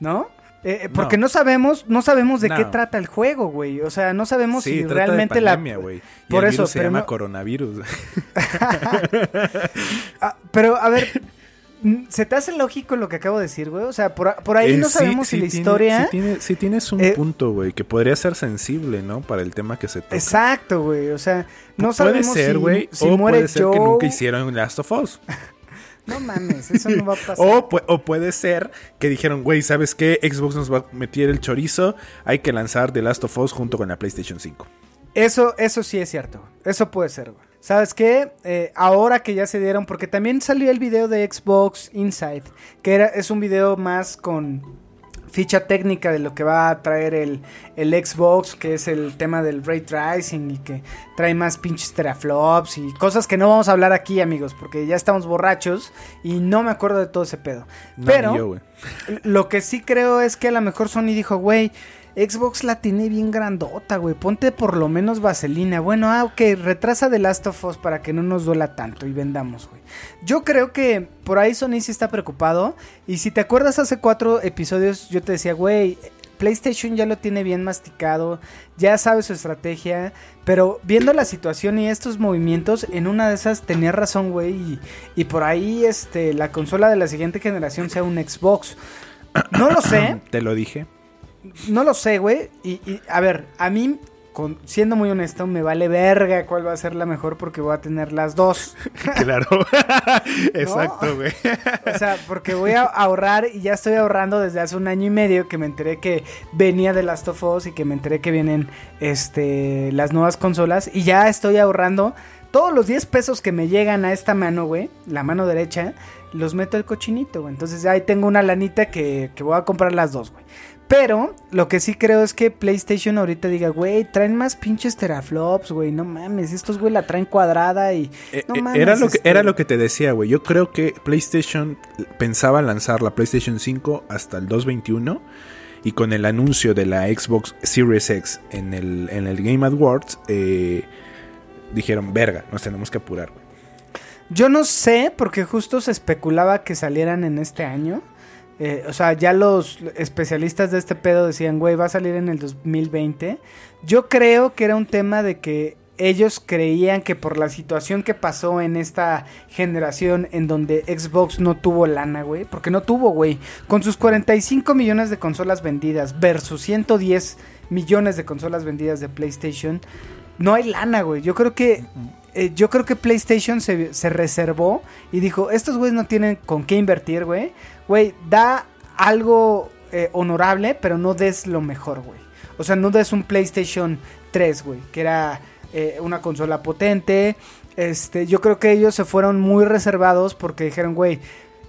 ¿No? Eh, eh, porque no. sabemos, no sabemos de No. qué trata el juego, güey. O sea, no sabemos Sí, si trata realmente de la pandemia. Y Por el eso, virus se pero llama no- coronavirus. Ah, pero, a ver, ¿se te hace lógico lo que acabo de decir, güey? O sea, por, por ahí Eh, no sabemos sí si la tiene- historia... Sí, tiene- sí tienes un Eh, punto, güey, que podría ser sensible, ¿no? Para el tema que se toca. Exacto, güey. O sea, no puede sabemos ser, si, güey, si o muere puede ser que nunca hicieron Last of Us. No mames, eso no va a pasar. O, pu- o puede ser que dijeron, güey, ¿sabes qué? Xbox nos va a meter el chorizo, hay que lanzar The Last of Us junto con la PlayStation 5. Eso, eso sí es cierto. Eso puede ser, güey. ¿Sabes qué? Eh, ahora que ya se dieron, porque también salió el video de Xbox Inside, que era, es un video más con ficha técnica de lo que va a traer el, el Xbox, que es el tema del ray tracing y que trae más pinches teraflops y cosas que no vamos a hablar aquí, amigos, porque ya estamos borrachos y no me acuerdo de todo ese pedo. No, Pero yo, lo que sí creo es que a lo mejor Sony dijo, güey, Xbox la tiene bien grandota, güey. Ponte por lo menos vaselina. Bueno, ah, ok, retrasa The Last of Us para que no nos duela tanto y vendamos, güey. Yo creo que por ahí Sony sí está preocupado. Y si te acuerdas hace cuatro episodios, yo te decía, güey, PlayStation ya lo tiene bien masticado, ya sabe su estrategia, pero viendo la situación y estos movimientos, en una de esas tenía razón, güey, y, y por ahí este, la consola de la siguiente generación sea un Xbox. No lo sé, Te lo dije. No lo sé, güey. Y, y, a ver, a mí, con- siendo muy honesto, me vale verga cuál va a ser la mejor porque voy a tener las dos. Claro. Exacto, güey. O sea, porque voy a ahorrar y ya estoy ahorrando desde hace un año y medio que me enteré que venía de Last of Us y que me enteré que vienen este las nuevas consolas y ya estoy ahorrando todos los 10 pesos que me llegan a esta mano, güey, la mano derecha, los meto al cochinito, güey. Entonces ya ahí tengo una lanita que, que voy a comprar las dos, güey. Pero lo que sí creo es que PlayStation ahorita diga, güey, traen más pinches teraflops, güey, no mames, estos güey la traen cuadrada y... Eh, no eh, mames, era, lo que, este- era lo que te decía, güey. Yo creo que PlayStation pensaba lanzar la PlayStation 5 hasta el 221 y con el anuncio de la Xbox Series X en el, en el Game Awards, eh, dijeron, verga, nos tenemos que apurar, güey. Yo no sé, porque justo se especulaba que salieran en este año. Eh, o sea, ya los especialistas de este pedo decían, güey, va a salir en el 2020. Yo creo que era un tema de que ellos creían que por la situación que pasó en esta generación en donde Xbox no tuvo lana, güey, porque no tuvo, güey, con sus 45 millones de consolas vendidas versus 110 millones de consolas vendidas de PlayStation, no hay lana, güey. Yo creo que eh, yo creo que PlayStation se, se reservó y dijo, estos güeyes no tienen con qué invertir, güey. Güey, da algo eh, honorable, pero no des lo mejor, güey. O sea, no des un PlayStation 3, güey, que era eh, una consola potente. Este, yo creo que ellos se fueron muy reservados porque dijeron, güey,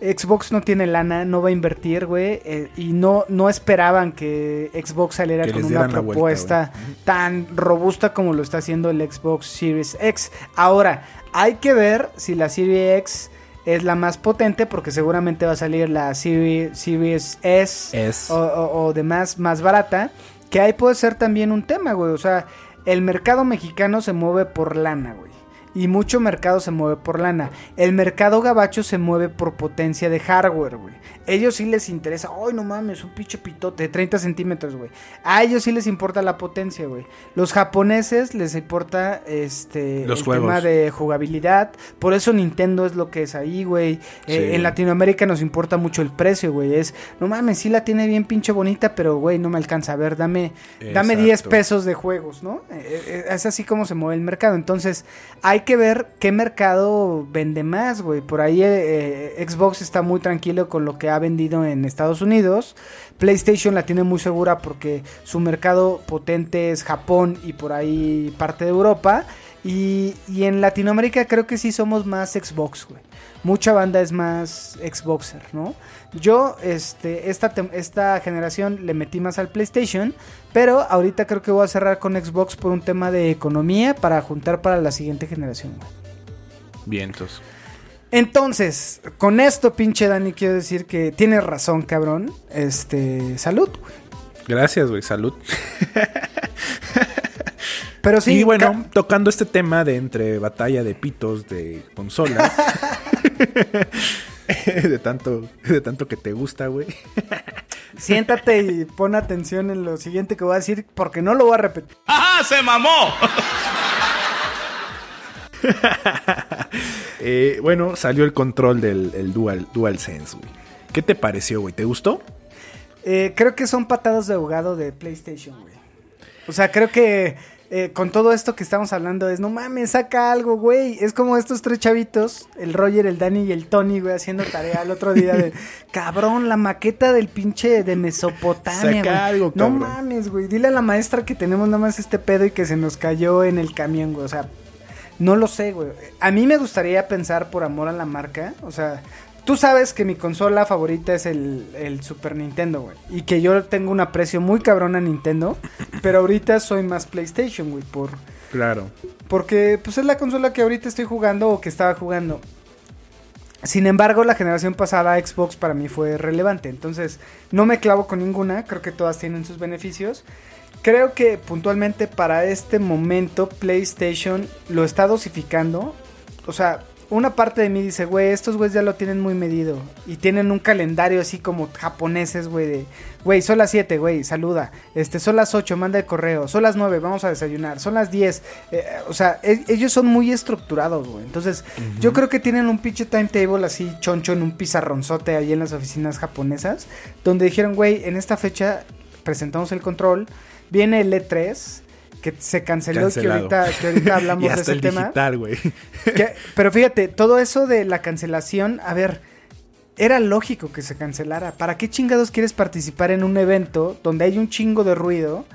Xbox no tiene lana, no va a invertir, güey, eh, y no, no esperaban que Xbox saliera Que con una vuelta, propuesta tan robusta como lo está haciendo el Xbox Series X. Ahora, hay que ver si la Series X es la más potente porque seguramente va a salir la Series, Series S o, o- o de más, más barata. Que ahí puede ser también un tema, güey. O sea, el mercado mexicano se mueve por lana, güey. Y mucho mercado se mueve por lana. El mercado gabacho se mueve por potencia de hardware, güey. Ellos sí les interesa. Ay, no mames, un pinche pitote de 30 centímetros, güey. A ellos sí les importa la potencia, güey. Los japoneses les importa este Los el juegos. tema de jugabilidad. Por eso Nintendo es lo que es ahí, güey. Eh, en Latinoamérica nos importa mucho el precio, güey. Es, no mames, sí la tiene bien pinche bonita, pero, güey, no me alcanza. A ver, dame, dame 10 Exacto. pesos de juegos, ¿no? Eh, eh, es así como se mueve el mercado. Entonces, hay que ver qué mercado vende más, güey. Por ahí eh, eh, Xbox está muy tranquilo con lo que ha vendido en Estados Unidos. PlayStation la tiene muy segura porque su mercado potente es Japón y por ahí parte de Europa. Y, y en Latinoamérica creo que sí somos más Xbox, güey. Mucha banda es más Xboxer, ¿no? Yo, este, esta, esta generación le metí más al PlayStation, pero ahorita creo que voy a cerrar con Xbox por un tema de economía para juntar para la siguiente generación. Vientos. Entonces, con esto, pinche Dani, quiero decir que tienes razón, cabrón. Este, salud, güey. Gracias, güey. Salud. Pero sí, y bueno, ca- tocando este tema de entre batalla de pitos de consolas. de tanto, de tanto que te gusta, güey. siéntate y pon atención en lo siguiente que voy a decir, porque no lo voy a repetir. ¡Ajá! ¡Se mamó! Eh, bueno, salió el control del el Dual, DualSense, güey. ¿Qué te pareció, güey? ¿Te gustó? Eh, creo que son patadas de ahogado de PlayStation, güey. O sea, creo que eh, con todo esto que estamos hablando es, no mames, saca algo, güey. Es como estos tres chavitos, el Roger, el Danny y el Tony, güey, haciendo tarea el otro día de, cabrón, la maqueta del pinche de Mesopotamia, Saca güey. algo, No cabrón. mames, güey. Dile a la maestra que tenemos nada más este pedo y que se nos cayó en el camión, güey. O sea, no lo sé, güey. A mí me gustaría pensar por amor a la marca. O sea, tú sabes que mi consola favorita es el, el Super Nintendo, güey. Y que yo tengo un aprecio muy cabrón a Nintendo. Pero ahorita soy más PlayStation, güey. Por, Claro. porque pues es la consola que ahorita estoy jugando o que estaba jugando. Sin embargo, la generación pasada Xbox para mí fue relevante. Entonces, no me clavo con ninguna. Creo que todas tienen sus beneficios. Creo que puntualmente para este momento PlayStation lo está dosificando. O sea, una parte de mí dice, güey, estos güeyes ya lo tienen muy medido. Y tienen un calendario así como japoneses, güey, de, güey, son las 7, güey, saluda. Este, son las 8, manda el correo. Son las 9, vamos a desayunar. Son las 10. Eh, o sea, e- ellos son muy estructurados, güey. Entonces, yo creo que tienen un pinche timetable así choncho en un pizarronzote ahí en las oficinas japonesas. Donde dijeron, güey, en esta fecha presentamos el control. Viene el E3. Que se canceló, que ahorita, que ahorita hablamos y de ese el tema. digital, güey. Que- pero fíjate, todo eso de la cancelación, a ver, era lógico que se cancelara. ¿Para qué chingados quieres participar en un evento donde hay un chingo de ruido?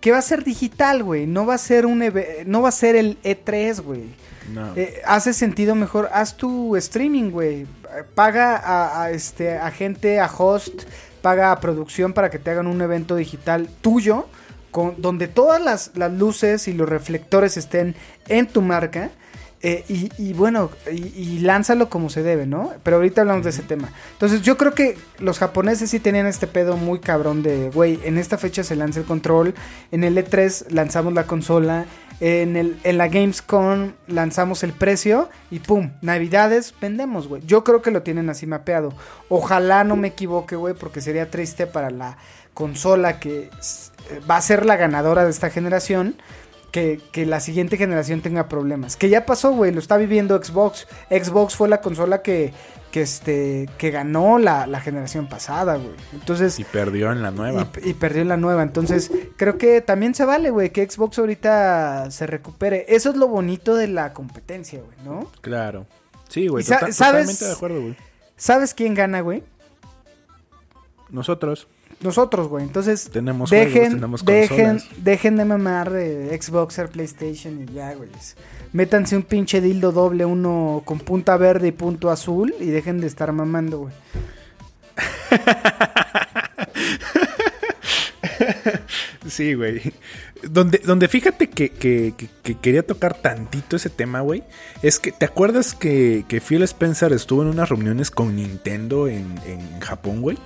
Que va a ser digital, güey. No va a ser un no va a ser el E3, güey. No. Eh, hace sentido mejor, haz tu streaming, güey. Paga a, a, este, a gente, a host, paga a producción para que te hagan un evento digital tuyo, con, donde todas las, las luces y los reflectores estén en tu marca. eh, y, y bueno, y, y lánzalo como se debe, ¿no? Pero ahorita hablamos de ese tema. Entonces yo creo que los japoneses sí tenían este pedo muy cabrón de, güey, en esta fecha se lanza el control, en el E3 lanzamos la consola, en, el, en la Gamescom lanzamos el precio y pum, navidades, vendemos, güey. Yo creo que lo tienen así mapeado. Ojalá no me equivoque, güey, porque sería triste para la consola que eh, va a ser la ganadora de esta generación. Que, que la siguiente generación tenga problemas. Que ya pasó, güey, lo está viviendo Xbox. Xbox fue la consola que, que, este, que ganó la, la generación pasada, güey. Entonces, Y perdió en la nueva. y, y perdió en la nueva. Entonces, creo que también se vale, güey, que Xbox ahorita se recupere. Eso es lo bonito de la competencia, güey, ¿no? Claro. Sí, güey. Tota-. Totalmente de acuerdo, güey. ¿Sabes quién gana, güey? Nosotros. Nosotros, güey. Entonces, Tenemos dejen, juegos, tenemos dejen, dejen de mamar de Xboxer, PlayStation y ya, güey. Métanse un pinche dildo doble, uno con punta verde y punto azul y dejen de estar mamando, güey. Sí, güey. Donde, donde fíjate que, que- que- que quería tocar tantito ese tema, güey. Es que, ¿te acuerdas que, que Phil Spencer estuvo en unas reuniones con Nintendo en, en Japón, güey?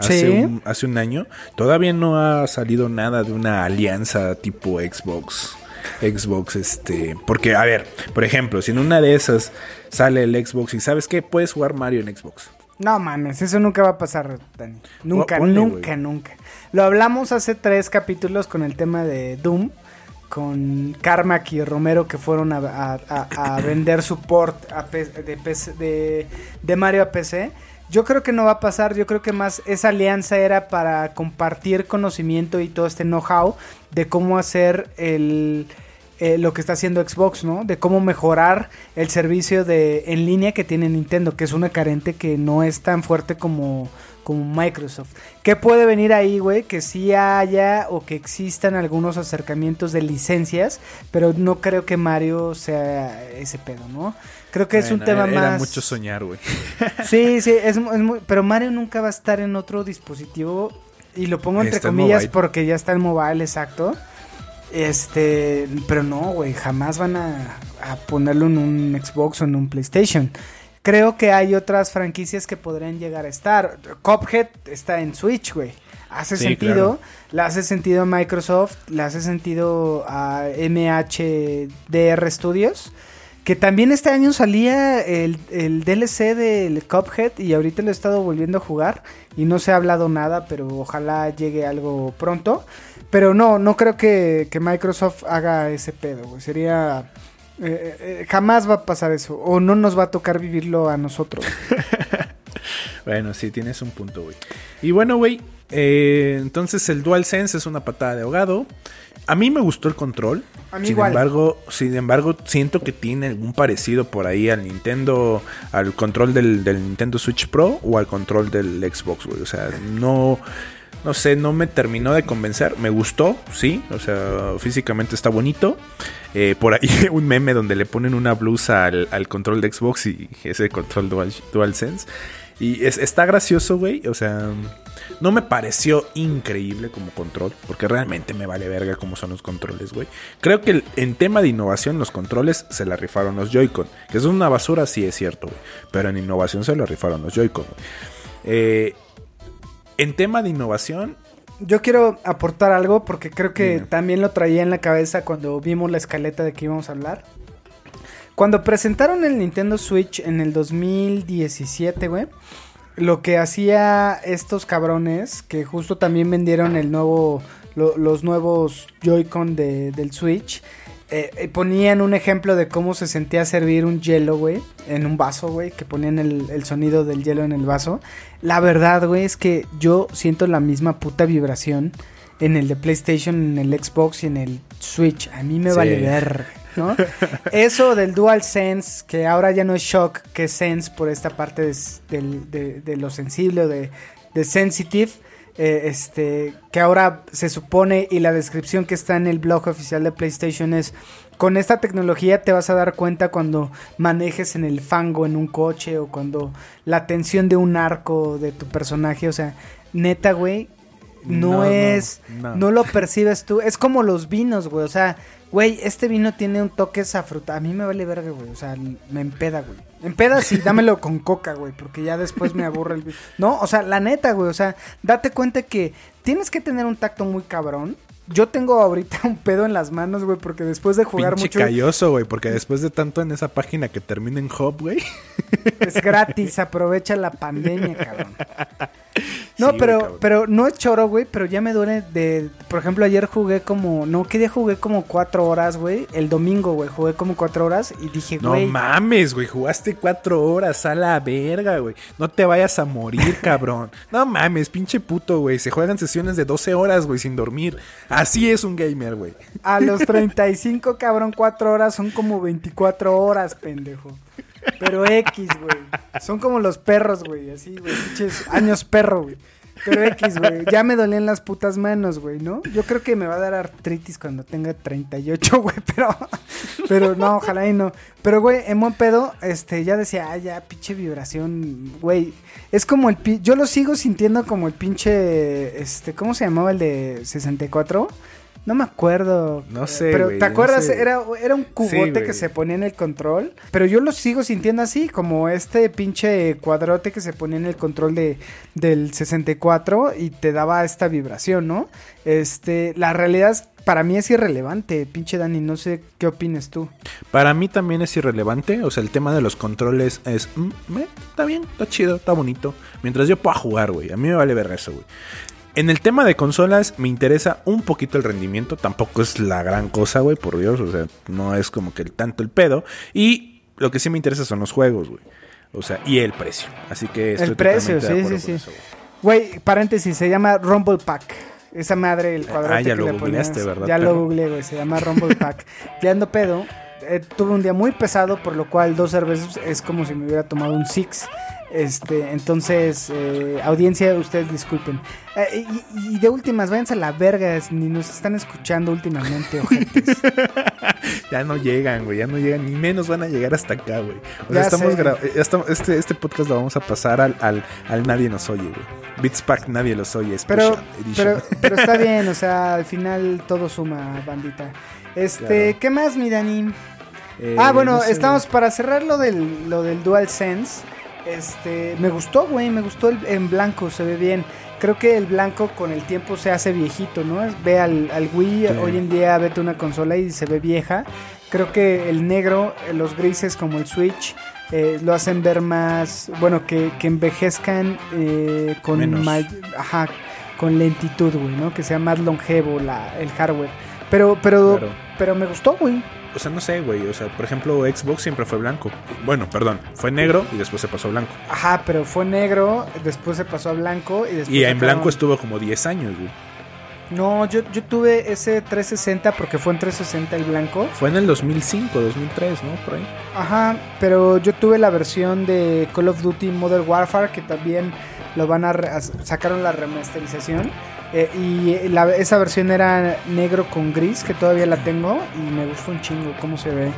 Hace, Sí. un, hace un año. Todavía no ha salido nada de una alianza tipo Xbox. Xbox, este. Porque, a ver, por ejemplo, si en una de esas sale el Xbox y sabes qué, puedes jugar Mario en Xbox. No mames, eso nunca va a pasar, Dani. Nunca, Ponle, nunca, nunca. Lo hablamos hace tres capítulos con el tema de Doom, con Carmack y Romero que fueron a, a- a- a vender su port de, PC de, de Mario a PC. Yo creo que no va a pasar, yo creo que más esa alianza era para compartir conocimiento y todo este know-how de cómo hacer el, eh, lo que está haciendo Xbox, ¿no? De cómo mejorar el servicio de en línea que tiene Nintendo, que es una carente que no es tan fuerte como, como Microsoft. ¿Qué puede venir ahí, güey? Que sí haya o que existan algunos acercamientos de licencias, pero no creo que Mario sea ese pedo, ¿no? Creo que es un tema era, era más... mucho soñar, güey. Sí, sí, es, es muy... Pero Mario nunca va a estar en otro dispositivo. Y lo pongo entre Está comillas porque ya está en mobile, exacto. Este, pero no, güey, jamás van a, a ponerlo en un Xbox o en un PlayStation. Creo que hay otras franquicias que podrían llegar a estar. Cuphead está en Switch, güey. Hace Sí, sentido, claro. le hace sentido a Microsoft, le hace sentido a MHDR Studios. Que también este año salía el, el DLC del Cuphead y ahorita lo he estado volviendo a jugar y no se ha hablado nada, pero ojalá llegue algo pronto. Pero no, no creo que, que Microsoft haga ese pedo, güey. Sería... eh, eh, jamás va a pasar eso. O no nos va a tocar vivirlo a nosotros. Bueno, sí, tienes un punto, güey. Y bueno, güey, eh, entonces el DualSense es una patada de ahogado. A mí me gustó el control. A mí sin igual. embargo, sin embargo, siento que tiene algún parecido por ahí al Nintendo, al control del, del Nintendo Switch Pro o al control del Xbox, güey. O sea, no, no sé, no me terminó de convencer. Me gustó, sí. O sea, físicamente está bonito. Eh, por ahí un meme donde le ponen una blusa al, al control de Xbox y ese control Dual, DualSense. Y es- está gracioso, güey. O sea, no me pareció increíble como control. Porque realmente me vale verga cómo son los controles, güey. Creo que en tema de innovación, los controles se la rifaron los Joy-Con. Que es una basura, sí es cierto, güey. Pero en innovación se la rifaron los Joy-Con, güey. Eh, en tema de innovación, Yo quiero aportar algo porque creo que Dime. también lo traía en la cabeza cuando vimos la escaleta de que íbamos a hablar. Cuando presentaron el Nintendo Switch en el 2017, güey, lo que hacía estos cabrones, que justo también vendieron el nuevo, lo- los nuevos Joy-Con de- del Switch, eh, eh, ponían un ejemplo de cómo se sentía servir un hielo, güey, en un vaso, güey, que ponían el, el sonido del hielo en el vaso. La verdad, güey, es que yo siento la misma puta vibración en el de PlayStation, en el Xbox y en el Switch. A mí me Sí. vale ver, ¿no? Eso del DualSense, que ahora ya no es shock, que es sense por esta parte de, de- lo sensible de, de sensitive. eh, este, que ahora se supone y la descripción que está en el blog oficial de PlayStation es con esta tecnología te vas a dar cuenta cuando manejes en el fango en un coche o cuando la tensión de un arco de tu personaje, o sea, neta, güey, no, es, no. no. lo percibes tú, es como los vinos, güey, o sea, güey, este vino tiene un toque esa fruta, a mí me vale verga, güey, o sea, me empeda, güey. Empeda sí, dámelo con coca, güey, porque ya después me aburre el vino. No, o sea, la neta, güey, o sea, date cuenta que tienes que tener un tacto muy cabrón. Yo tengo ahorita un pedo en las manos, güey, porque después de jugar pinche mucho calloso, güey. Porque después de tanto en esa página que termina en Hub, güey. es gratis, aprovecha la pandemia, cabrón. No, Sí, pero, cabrón. pero no es choro, güey, pero ya me duele de... Por ejemplo, ayer jugué como... No, ¿qué día jugué como cuatro horas, güey? El domingo, güey, jugué como cuatro horas y dije, No güey... mames, güey. Jugaste cuatro horas a la verga, güey. No te vayas a morir, cabrón. No mames, pinche puto, güey. Se juegan sesiones de 12 horas, güey, sin dormir. Así es un gamer, güey. A los 35, cabrón, 4 horas son como 24 horas, pendejo. Pero X, güey. Son como los perros, güey. Así, güey. Años perro, güey. Pero X, güey. Ya me dolían las putas manos, güey, ¿no? Yo creo que me va a dar artritis cuando tenga 38, güey. Pero, pero no, ojalá y no. Pero, güey, en buen pedo, este, ya decía, ah, ya, pinche vibración, güey. Es como el Yo lo sigo sintiendo como el pinche. Este, ¿cómo se llamaba el de 64? No me acuerdo. No sé, Pero ¿te no acuerdas? sé. Era, era un cubote que se ponía en el control. Pero yo lo sigo sintiendo así, como este pinche cuadrote que se ponía en el control de, del 64 y te daba esta vibración, ¿no? Este, la realidad es, para mí es irrelevante, pinche Dani. No sé qué opines tú. Para mí también es irrelevante. O sea, el tema de los controles es. mm, me- está bien, está chido, está bonito. Mientras yo pueda jugar, güey. A mí me vale verga eso, güey. En el tema de consolas me interesa un poquito el rendimiento. Tampoco es la gran cosa, güey, por Dios. O sea, no es como que el, tanto el pedo. Y lo que sí me interesa son los juegos, güey. O sea, y el precio. Así que estoy El precio, sí, sí, sí. güey. Paréntesis, se llama Rumble Pack. Esa madre, el cuadrote Ah, ya que lo le googleaste. ¿verdad, Ya lo googleé, güey. Se llama Rumble Pack. ya ando pedo. eh, tuve un día muy pesado, por lo cual dos cervezas es como si me hubiera tomado un six. Este, entonces, eh, audiencia, ustedes disculpen. Eh, y, y de últimas, váyanse a la verga, ni nos están escuchando últimamente, ojetes. Ya no llegan, güey, ya no llegan, ni menos van a llegar hasta acá, güey. O sea, estamos eh, estamos- este, este podcast lo vamos a pasar al, al, al Nadie Nos Oye, güey. Beats Pack Nadie Los Oye, Pero, pero, pero está bien, o sea, al final todo suma, bandita. Este, Claro. ¿qué más, mi Dani? Eh, ah, bueno, no sé, estamos para cerrar lo del, lo del DualSense. Este, me gustó, güey, me gustó el, en blanco, se ve bien. Creo que el blanco con el tiempo se hace viejito, ¿no? Es- Ve al, al Wii, Sí. hoy en día vete una consola y se ve vieja. Creo que el negro, los grises como el Switch, eh, lo hacen ver más, bueno, que, que envejezcan eh, con, ajá, con lentitud, güey, ¿no? Que sea más longevo la, el hardware. Pero, pero, Claro. pero me gustó, güey. O sea, no sé, güey. O sea, por ejemplo, Xbox siempre fue blanco. Bueno, perdón, fue negro y después se pasó a blanco. Ajá, pero fue negro, después se pasó a blanco y después... Y en blanco estuvo como 10 años, güey. No, yo, yo tuve ese 360 porque fue en 360 el blanco. Fue en el 2005, 2003, ¿no? Por ahí. Ajá, pero yo tuve la versión de Call of Duty Modern Warfare que también lo van a, re- a- sacaron la remasterización eh, y la- esa versión era negro con gris que todavía la tengo y me gustó un chingo cómo se ve.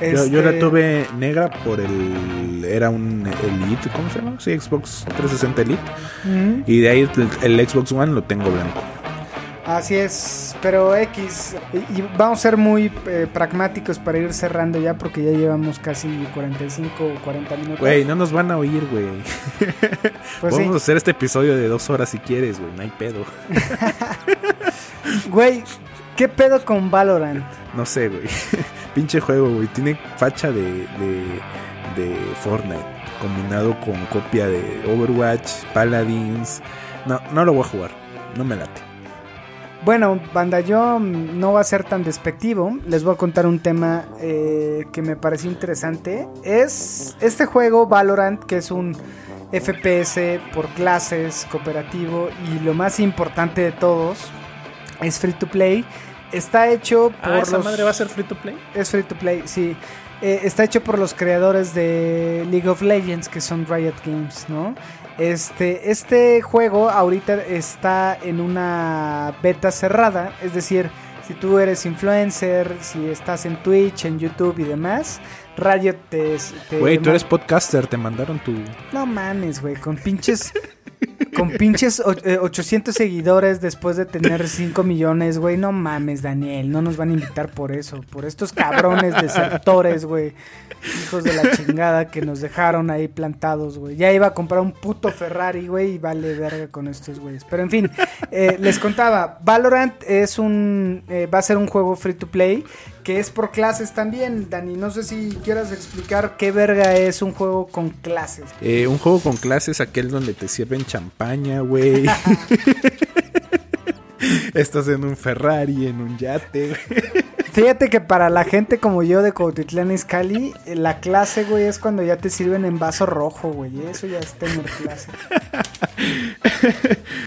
Yo, yo la Este, tuve negra por el. Era un Elite, ¿cómo se llama? Sí, Xbox 360 Elite. Y de ahí el, el Xbox One lo tengo blanco. Así es, pero X. Y, vamos a ser muy eh, pragmáticos para ir cerrando ya porque ya llevamos casi 45 o 40 minutos. Güey, no nos van a oír, güey. Pues sí. Vamos a hacer este episodio de dos horas si quieres, güey. No hay pedo. Güey, ¿qué pedo con Valorant? No sé, güey. Pinche juego, güey. Tiene facha de, de, de Fortnite. Combinado con copia de Overwatch, Paladins. No, no lo voy a jugar. No me late. Bueno, banda, yo mm, no va a ser tan despectivo. Les voy a contar un tema eh, que me pareció interesante. Es este juego Valorant, que es un FPS por clases, cooperativo y lo más importante de todos, es free to play. Está hecho por Ah, ¿esa los- madre va a ser free to play? Es free to play, sí. Eh, está hecho por los creadores de League of Legends, que son Riot Games, ¿no? Este, este juego ahorita está en una beta cerrada, es decir, si tú eres influencer, si estás en Twitch, en YouTube y demás, Riot te... te Güey, tú eres podcaster. Te mandaron tu. No mames, güey, con pinches... Con pinches o- eh, 800 seguidores después de tener 5 millones, güey. No mames, Daniel. No nos van a invitar por eso. Por estos cabrones desertores, güey. Hijos de la chingada que nos dejaron ahí plantados, güey. Ya iba a comprar un puto Ferrari, güey. Y vale verga con estos güeyes. Pero en fin, eh, les contaba. Valorant es un... eh, va a ser un juego free to play. Que es por clases también, Dani. No sé si quieras explicar qué verga es un juego con clases. Eh, un juego con clases, aquel donde te sirven champaña, güey. Estás en un Ferrari, en un yate, güey. Fíjate que para la gente como yo de Cuautitlán Izcalli, la clase, güey, es cuando ya te sirven en vaso rojo, güey. Eso ya es tener clase.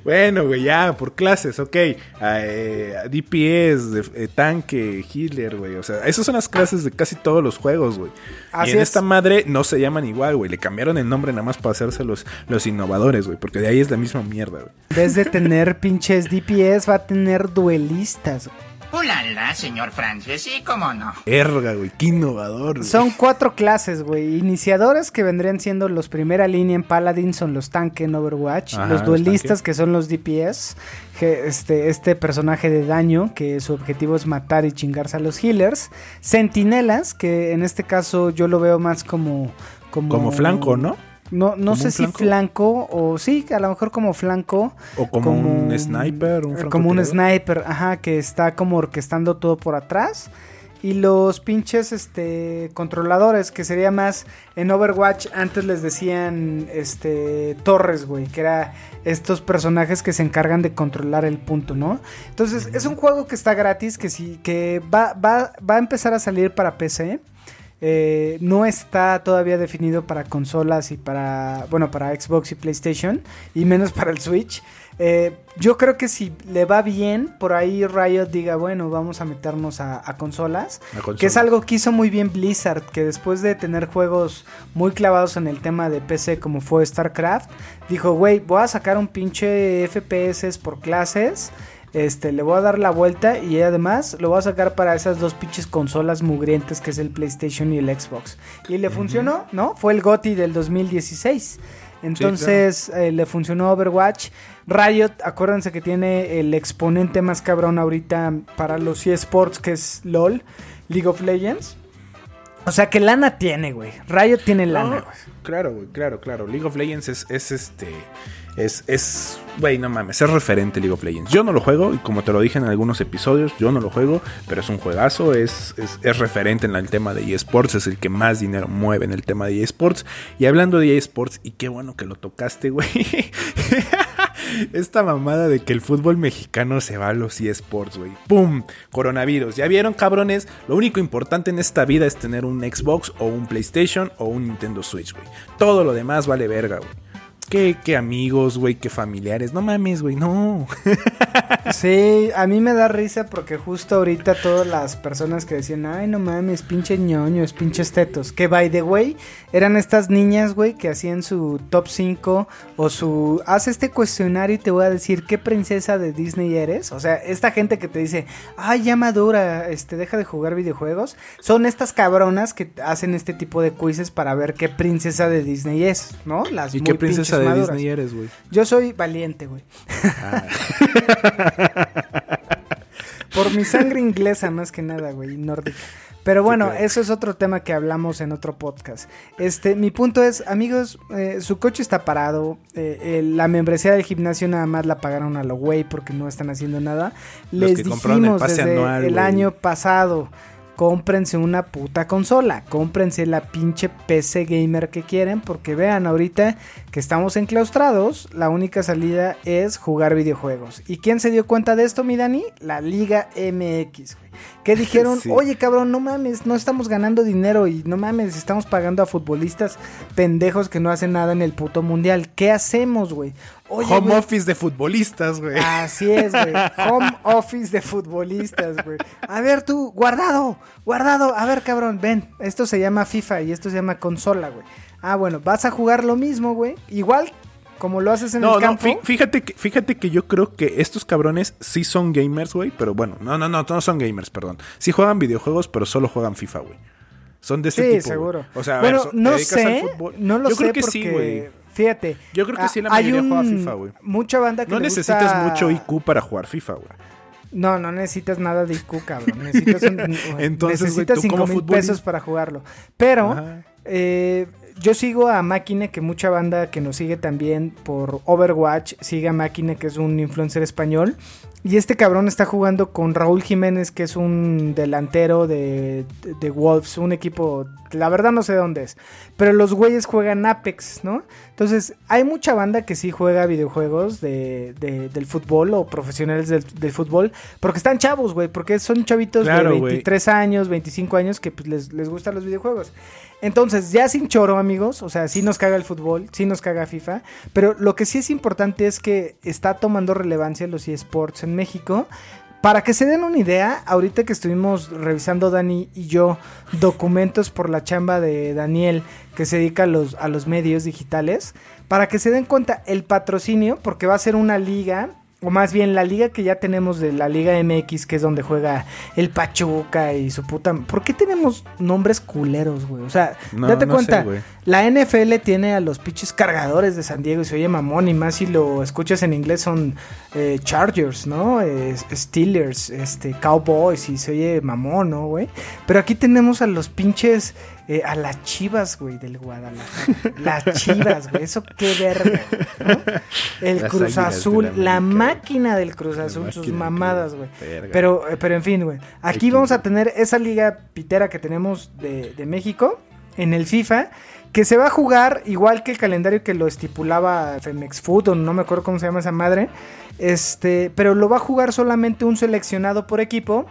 Bueno, güey, ya, por clases, ok. Ah, eh, DPS, de- eh, tanque, healer, güey. O sea, esas son las clases de casi todos los juegos, güey. Así y en es. esta madre no se llaman igual, güey. Le cambiaron el nombre nada más para hacerse los, los innovadores, güey. Porque de ahí es la misma mierda, güey. En vez de tener pinches DPS, va a tener duelistas. güey. Ulala, señor Francis, sí, cómo no. Erga, güey, qué innovador. güey. Son cuatro clases, güey. Iniciadores que vendrían siendo los primera línea en Paladin, son los tanque en Overwatch. Ajá, los duelistas que son los DPS. Que este, este personaje de daño que su objetivo es matar y chingarse a los healers. Sentinelas, que en este caso yo lo veo más como... Como, Como flanco, ¿no? No, no ¿Como sé si flanco? o sí, a lo mejor como flanco. O como un sniper, un Como un sniper, ajá, que está como orquestando todo por atrás. Y los pinches este controladores, que sería más en Overwatch, antes les decían este torres, güey, que era estos personajes que se encargan de controlar el punto, ¿no? Entonces, es un juego que está gratis, que sí, que va, va, va a empezar a salir para PC. Eh, no está todavía definido para consolas y para, bueno, para Xbox y PlayStation, y menos para el Switch. Eh, yo creo que si le va bien, por ahí Riot diga, bueno, vamos a meternos a, a consolas. A consolas. Que es algo que hizo muy bien Blizzard, que después de tener juegos muy clavados en el tema de PC como fue StarCraft, dijo, güey, voy a sacar un pinche FPS por clases. Este, le voy a dar la vuelta y además lo voy a sacar para esas dos pinches consolas mugrientes que es el PlayStation y el Xbox. Y le funcionó, ¿no? Fue el GOTY del 2016. Entonces eh, le funcionó Overwatch. Riot, acuérdense que tiene el exponente más cabrón ahorita para los eSports que es LOL, League of Legends. O sea que lana tiene, güey. Riot tiene lana, No, güey. claro, güey, claro, claro. League of Legends es, es este. Es, es, güey, no mames, es referente League of Legends. Yo no lo juego, y como te lo dije en algunos episodios, yo no lo juego, pero es un juegazo, es, es, es referente en el tema de eSports, es el que más dinero mueve en el tema de eSports. Y hablando de eSports, y qué bueno que lo tocaste, güey. Esta mamada de que el fútbol mexicano se va a los eSports, güey. ¡Pum! Coronavirus. ¿Ya vieron, cabrones? Lo único importante en esta vida es tener un Xbox o un PlayStation o un Nintendo Switch, güey. Todo lo demás vale verga, güey. ¿Qué, qué amigos, güey? ¿Qué familiares? No mames, güey, no. Sí, a mí me da risa porque justo ahorita todas las personas que decían, ay, no mames, pinche ñoños, pinches tetos, que by the way, eran estas niñas, güey, que hacían su top 5 o su, haz este cuestionario y te voy a decir qué princesa de Disney eres. O sea, esta gente que te dice, ay, ya madura, este, deja de jugar videojuegos, son estas cabronas que hacen este tipo de quizzes para ver qué princesa de Disney es, ¿no? Las ¿Y muy qué princesa de pinches maduras. Disney eres, güey? Yo soy valiente, güey. Por mi sangre inglesa, más que nada, güey, nórdica. Pero bueno, eso es otro tema que hablamos en otro podcast. Este, mi punto es, amigos, eh, su coche está parado. eh, eh, la membresía del gimnasio nada más la pagaron a lo güey porque no están haciendo nada. Los Les el dijimos pase desde anual, el año pasado. Cómprense una puta consola, cómprense la pinche PC gamer que quieren, porque vean ahorita que estamos enclaustrados, la única salida es jugar videojuegos. ¿Y quién se dio cuenta de esto, mi Dani? La Liga MX, güey. Que dijeron, Sí. oye cabrón, no mames, no estamos ganando dinero y no mames, estamos pagando a futbolistas pendejos que no hacen nada en el puto mundial. ¿Qué hacemos, güey? Oye, Home office de futbolistas, güey. Así es, güey. Home office de futbolistas, güey. A ver tú, guardado, guardado. A ver, cabrón, ven. Esto se llama FIFA y esto se llama consola, güey. Ah, bueno, vas a jugar lo mismo, güey. Igual como lo haces en No, el no, campo. fí- fíjate que, fíjate que yo creo que estos cabrones sí son gamers, güey, pero bueno, no, no, no, no son gamers, perdón. Sí juegan videojuegos, pero solo juegan FIFA, güey. Son de ese sí, tipo. güey. seguro. O sea, a bueno, ver, so- ¿te no sé, fútbol? no lo yo sé creo que porque, sí, güey. fíjate. Yo creo que sí la hay mayoría juega un- FIFA, güey. Mucha banda que No le necesitas gusta- mucho IQ para jugar FIFA, güey. No, no necesitas nada de IQ, cabrón. Necesitas, un, Entonces, necesitas tú 5 como mil pesos para jugarlo. Pero eh, yo sigo a Máquina, que mucha banda que nos sigue también por Overwatch, sigue a Máquina, que es un influencer español. Y este cabrón está jugando con Raúl Jiménez, que es un delantero de, de Wolves, un equipo, la verdad no sé dónde es. Pero los güeyes juegan Apex, ¿no? Entonces, hay mucha banda que sí juega videojuegos de, de- del fútbol o profesionales del, del fútbol, porque están chavos, güey, porque son chavitos Claro, de güey. 23 años, 25 años que pues, les, les gustan los videojuegos. Entonces, ya sin choro, amigos, o sea, sí nos caga el fútbol, sí nos caga FIFA, pero lo que sí es importante es que está tomando relevancia los eSports en México. Para que se den una idea, ahorita que estuvimos revisando Dani y yo documentos por la chamba de Daniel que se dedica a los, a los medios digitales, para que se den cuenta el patrocinio, porque va a ser una liga o más bien la liga que ya tenemos de la Liga MX, que es donde juega el Pachuca y su puta... ¿Por qué tenemos nombres culeros, güey? O sea, No, date no cuenta, sé, la NFL tiene a los pinches cargadores de San Diego y se oye mamón y más si lo escuchas en inglés son eh, Chargers, ¿no? Eh, Steelers, este, Cowboys y se oye mamón, ¿no, güey? Pero aquí tenemos a los pinches... eh, a las chivas, güey, del Guadalajara. Las chivas, güey. Eso qué verga, ¿no? El Las Cruz Azul, la máquina del Cruz La Azul, sus mamadas, güey. Pero, eh, pero en fin, güey. Aquí Hay que- vamos a tener esa liga pitera que tenemos de, de México en el FIFA. Que se va a jugar igual que el calendario que lo estipulaba Femex Food, o no me acuerdo cómo se llama esa madre. Este, pero lo va a jugar solamente un seleccionado por equipo.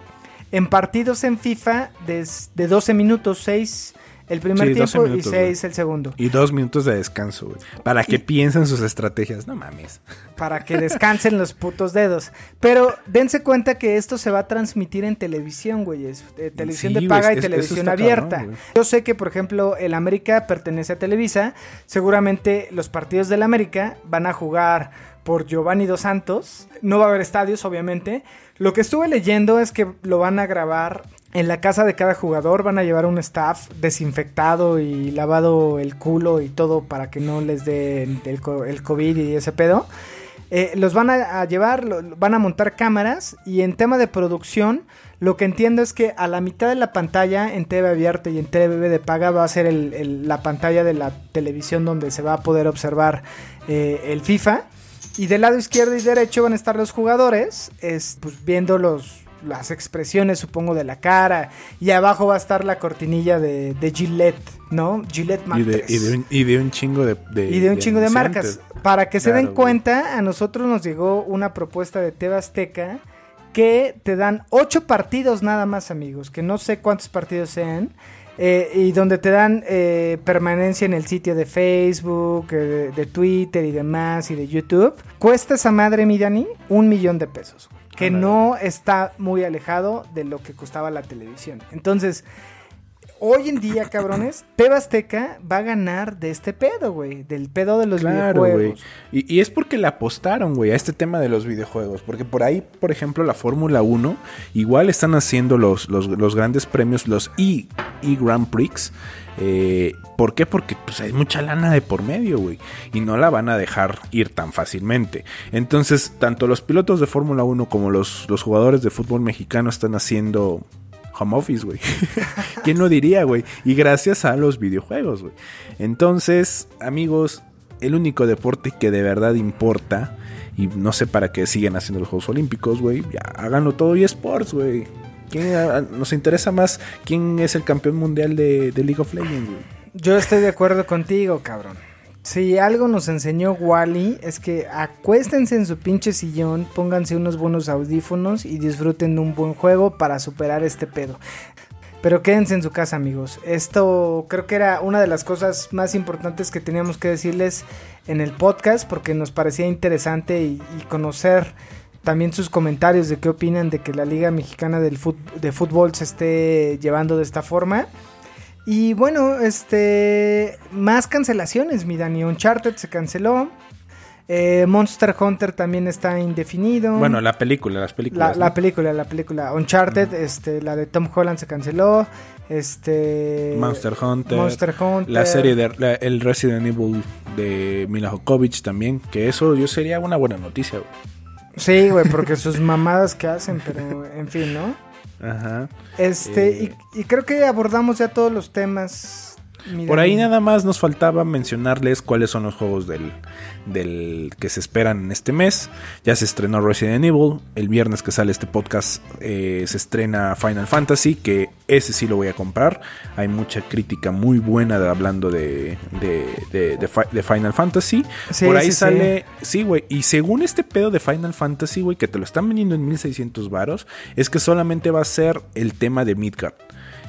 En partidos en FIFA de, de 12 minutos, 6 el primer Sí, 12 tiempo minutos, y 6 el segundo. Y dos minutos de descanso, güey. Para que Y- piensen sus estrategias. No mames. para que descansen los putos dedos. Pero dense cuenta que esto se va a transmitir en televisión, güey. Eh, televisión Sí, de paga y televisión abierta. cabrón. Yo sé que, por ejemplo, el América pertenece a Televisa. Seguramente los partidos del América van a jugar por Giovanni Dos Santos. No va a haber estadios, obviamente. Lo que estuve leyendo es que lo van a grabar en la casa de cada jugador. Van a llevar un staff desinfectado y lavado el culo y todo para que no les dé el, co- el COVID y ese pedo. Eh, los van a, llevar, van a montar cámaras y en tema de producción, lo que entiendo es que a la mitad de la pantalla en TV abierta y en TV de paga va a ser el- la pantalla de la televisión donde se va a poder observar eh, el FIFA. Y del lado izquierdo y derecho van a estar los jugadores, es, pues, viendo los, las expresiones, supongo, de la cara. Y abajo va a estar la cortinilla de, de Gillette, ¿no? Gillette Y de, Marques y, de un, y de un chingo de, y de un chingo de marcas. Para que se Claro, den güey. cuenta, a nosotros nos llegó una propuesta de TV Azteca que te dan ocho partidos nada más, amigos, que no sé cuántos partidos sean. Eh, y donde te dan eh, permanencia en el sitio de Facebook, eh, de, de Twitter y demás, y de YouTube. Cuesta esa madre, mi Dani, un millón de pesos. Que no está muy alejado de lo que costaba la televisión. Entonces, hoy en día, cabrones, TV Azteca va a ganar de este pedo, güey. Del pedo de los Claro, güey. videojuegos. Y, y es porque le apostaron, güey, a este tema de los videojuegos. Porque por ahí, por ejemplo, la Fórmula 1, igual están haciendo los, los, los grandes premios, los E, e Grand Prix. Eh, ¿Por qué? Porque pues, hay mucha lana de por medio, güey. Y no la van a dejar ir tan fácilmente. Entonces, tanto los pilotos de Fórmula 1 como los, los jugadores de fútbol mexicano están haciendo home office, güey. ¿Quién lo diría, güey? Y gracias a los videojuegos, güey. Entonces, amigos, el único deporte que de verdad importa, y no sé para qué siguen haciendo los Juegos Olímpicos, güey, háganlo todo y sports, güey. ¿Quién, ah, nos interesa más quién es el campeón mundial de, de League of Legends, güey. Yo estoy de acuerdo contigo, cabrón. Si algo nos enseñó Wally es que acuéstense en su pinche sillón, pónganse unos buenos audífonos y disfruten de un buen juego para superar este pedo. Pero quédense en su casa, amigos. Esto creo que era una de las cosas más importantes que teníamos que decirles en el podcast porque nos parecía interesante y, conocer también sus comentarios de qué opinan de que la Liga Mexicana del de Fútbol se esté llevando de esta forma. Y bueno, este. Más cancelaciones, mi Dani. Uncharted se canceló. Eh, Monster Hunter también está indefinido. Bueno, la película, las la, películas. la ¿no? película, la película. Uncharted, este, la de Tom Holland se canceló. Este. Monster Hunter. Monster Hunter. La serie de la- el Resident Evil de Mila Jokovic también, que eso yo sería una buena noticia, güey. Sí, güey, porque sus mamadas que hacen, pero en fin, ¿no? Ajá. Este, Eh. y, y creo que abordamos ya todos los temas. Por ahí nada más nos faltaba mencionarles cuáles son los juegos del, del que se esperan en este mes. Ya se estrenó Resident Evil. El viernes que sale este podcast eh, se estrena Final Fantasy, que ese sí lo voy a comprar. Hay mucha crítica muy buena de- hablando de, de, de- de Fi- de Final Fantasy. Sí, Por ahí sí, sale, sí, güey. Y según este pedo de Final Fantasy, güey, que te lo están vendiendo en 1600 varos, es que solamente va a ser el tema de Midgard.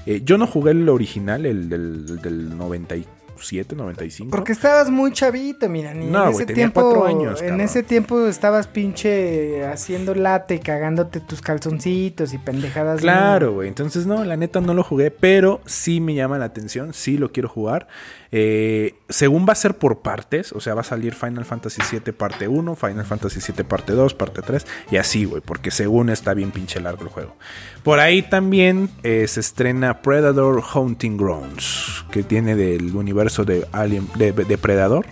Eh, yo no jugué el original, el del, del 90 y 97, 95. Porque estabas muy chavito, mira, ni No, en ese tenía tiempo, cuatro años, en ese tiempo estabas pinche haciendo late y cagándote tus calzoncitos y pendejadas. Claro, güey. Entonces, no, la neta no lo jugué, pero sí me llama la atención, sí lo quiero jugar. Eh, según va a ser por partes, o sea, va a salir Final Fantasy VII parte 1, Final Fantasy VII parte 2, parte 3, y así, güey, porque según está bien pinche largo el juego. Por ahí también eh, se estrena Predator Hunting Grounds, que tiene del universo de Alien, de, de Predator.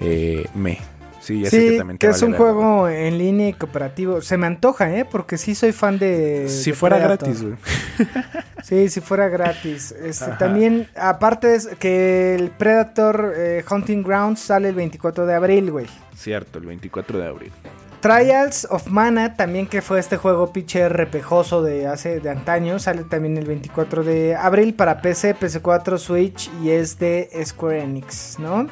Eh, me. Sí, ya sé Sí, que también te que es un juego en línea y cooperativo. Se me antoja, ¿eh? Porque sí soy fan de... Si de fuera Predator. gratis, güey. Sí, si fuera gratis. Este, también, aparte es que el Predator eh, Hunting Grounds sale el 24 de abril, güey. Cierto, el 24 de abril. Trials of Mana, también que fue este juego pinche repejoso de hace de antaño, sale también el 24 de abril para PC, PC4, Switch y es de Square Enix, ¿no?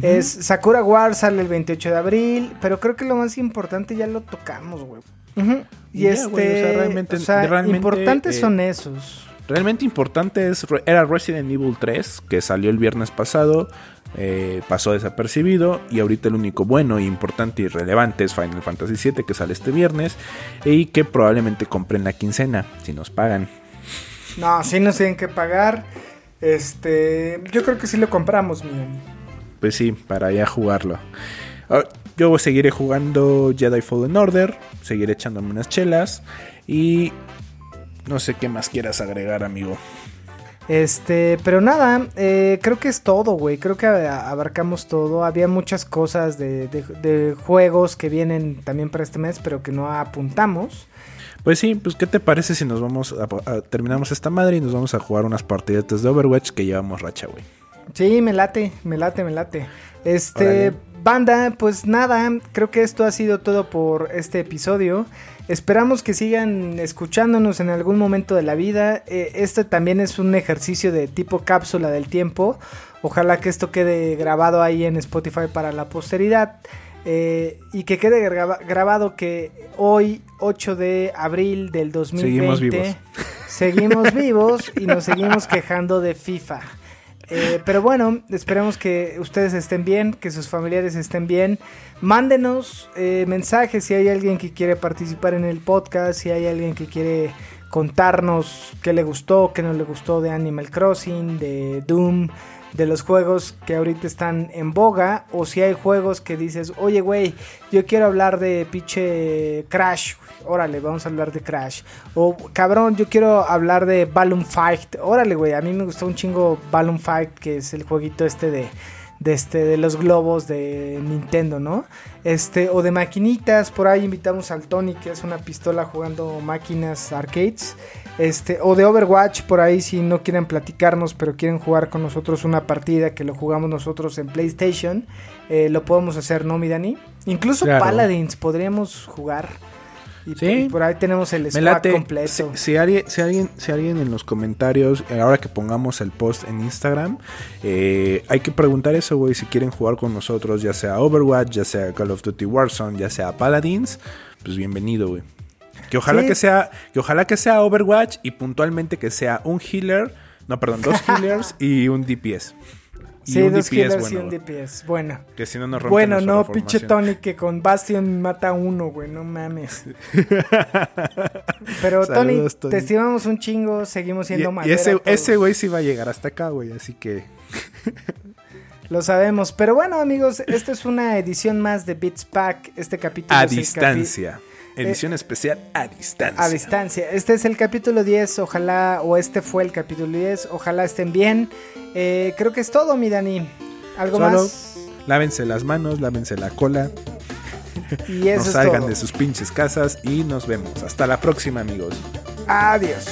Es Sakura War sale el 28 de abril, pero creo que lo más importante ya lo tocamos, güey. Y, este, güey, o sea, realmente- o sea, realmente, importantes eh, son esos. Realmente importante es, era Resident Evil 3, que salió el viernes pasado, eh, pasó desapercibido, y ahorita el único bueno, importante y relevante es Final Fantasy VII, que sale este viernes, y que probablemente compren la quincena, si nos pagan. No, sí nos tienen que pagar. Este, yo creo que sí lo compramos, miren. Pues sí, para ya jugarlo. Ah, Yo seguiré jugando Jedi Fallen Order, seguiré echándome unas chelas, y no sé qué más quieras agregar, amigo. Este, pero nada, eh, creo que es todo, güey. Creo que abarcamos todo. Había muchas cosas de, de- de juegos que vienen también para este mes, pero que no apuntamos. Pues sí, pues ¿qué te parece si nos vamos a, a- terminamos esta madre y nos vamos a jugar unas partiditas de Overwatch que llevamos racha, güey? Sí, me late, me late, me late. Este, Órale. banda, pues nada, creo que esto ha sido todo por este episodio. Esperamos que sigan escuchándonos en algún momento de la vida. Eh, este también es un ejercicio de tipo cápsula del tiempo. Ojalá que esto quede grabado ahí en Spotify para la posteridad. Eh, y que quede graba- grabado que hoy, 8 de abril del 2020, Seguimos vivos. seguimos vivos y nos seguimos quejando de FIFA. Eh, pero bueno, esperemos que ustedes estén bien, que sus familiares estén bien. Mándenos eh, mensajes si hay alguien que quiere participar en el podcast, si hay alguien que quiere contarnos qué le gustó, qué no le gustó de Animal Crossing, de Doom, de los juegos que ahorita están en boga, o si hay juegos que dices, oye güey, yo quiero hablar de pinche Crash, órale, vamos a hablar de Crash. O cabrón, yo quiero hablar de Balloon Fight, órale güey, a mí me gustó un chingo Balloon Fight, que es el jueguito este de de este de los globos de Nintendo, ¿no? Este o de maquinitas, por ahí invitamos al Tony que es una pistola jugando máquinas arcades. Este o de Overwatch por ahí si no quieren platicarnos, pero quieren jugar con nosotros una partida que lo jugamos nosotros en PlayStation, eh, lo podemos hacer, ¿no, mi Dani? Incluso Claro. Paladins podríamos jugar. Y, Sí. y por ahí tenemos el squad completo. Si, si alguien, si, alguien, si alguien en los comentarios, eh, ahora que pongamos el post en Instagram, eh, hay que preguntar eso, güey, si quieren jugar con nosotros, ya sea Overwatch, ya sea Call of Duty Warzone, ya sea Paladins, pues bienvenido, güey. Que ojalá Sí. que sea, que ojalá que sea Overwatch y puntualmente que sea un healer, no, perdón, dos healers y un DPS. Y Sí, un dos DPS, killers y bueno, un DPS. Bueno. que si no nos Bueno, no, pinche. Tony que con Bastion mata uno, güey, no mames. Pero Tony, Saludos, Tony. te estimamos un chingo, seguimos siendo Y, y ese, güey sí va a llegar hasta acá, güey, así que... Lo sabemos. Pero bueno, amigos, esta es una edición más de Beats Pack. Este capítulo A es el distancia. Edición especial a distancia. A distancia. Este es el capítulo 10, ojalá, o este fue el capítulo 10, ojalá estén bien. Eh, creo que es todo, mi Dani. ¿Algo Solo más? Lávense las manos, lávense la cola. Y eso no es salgan todo. de sus pinches casas y nos vemos. Hasta la próxima, amigos. Adiós.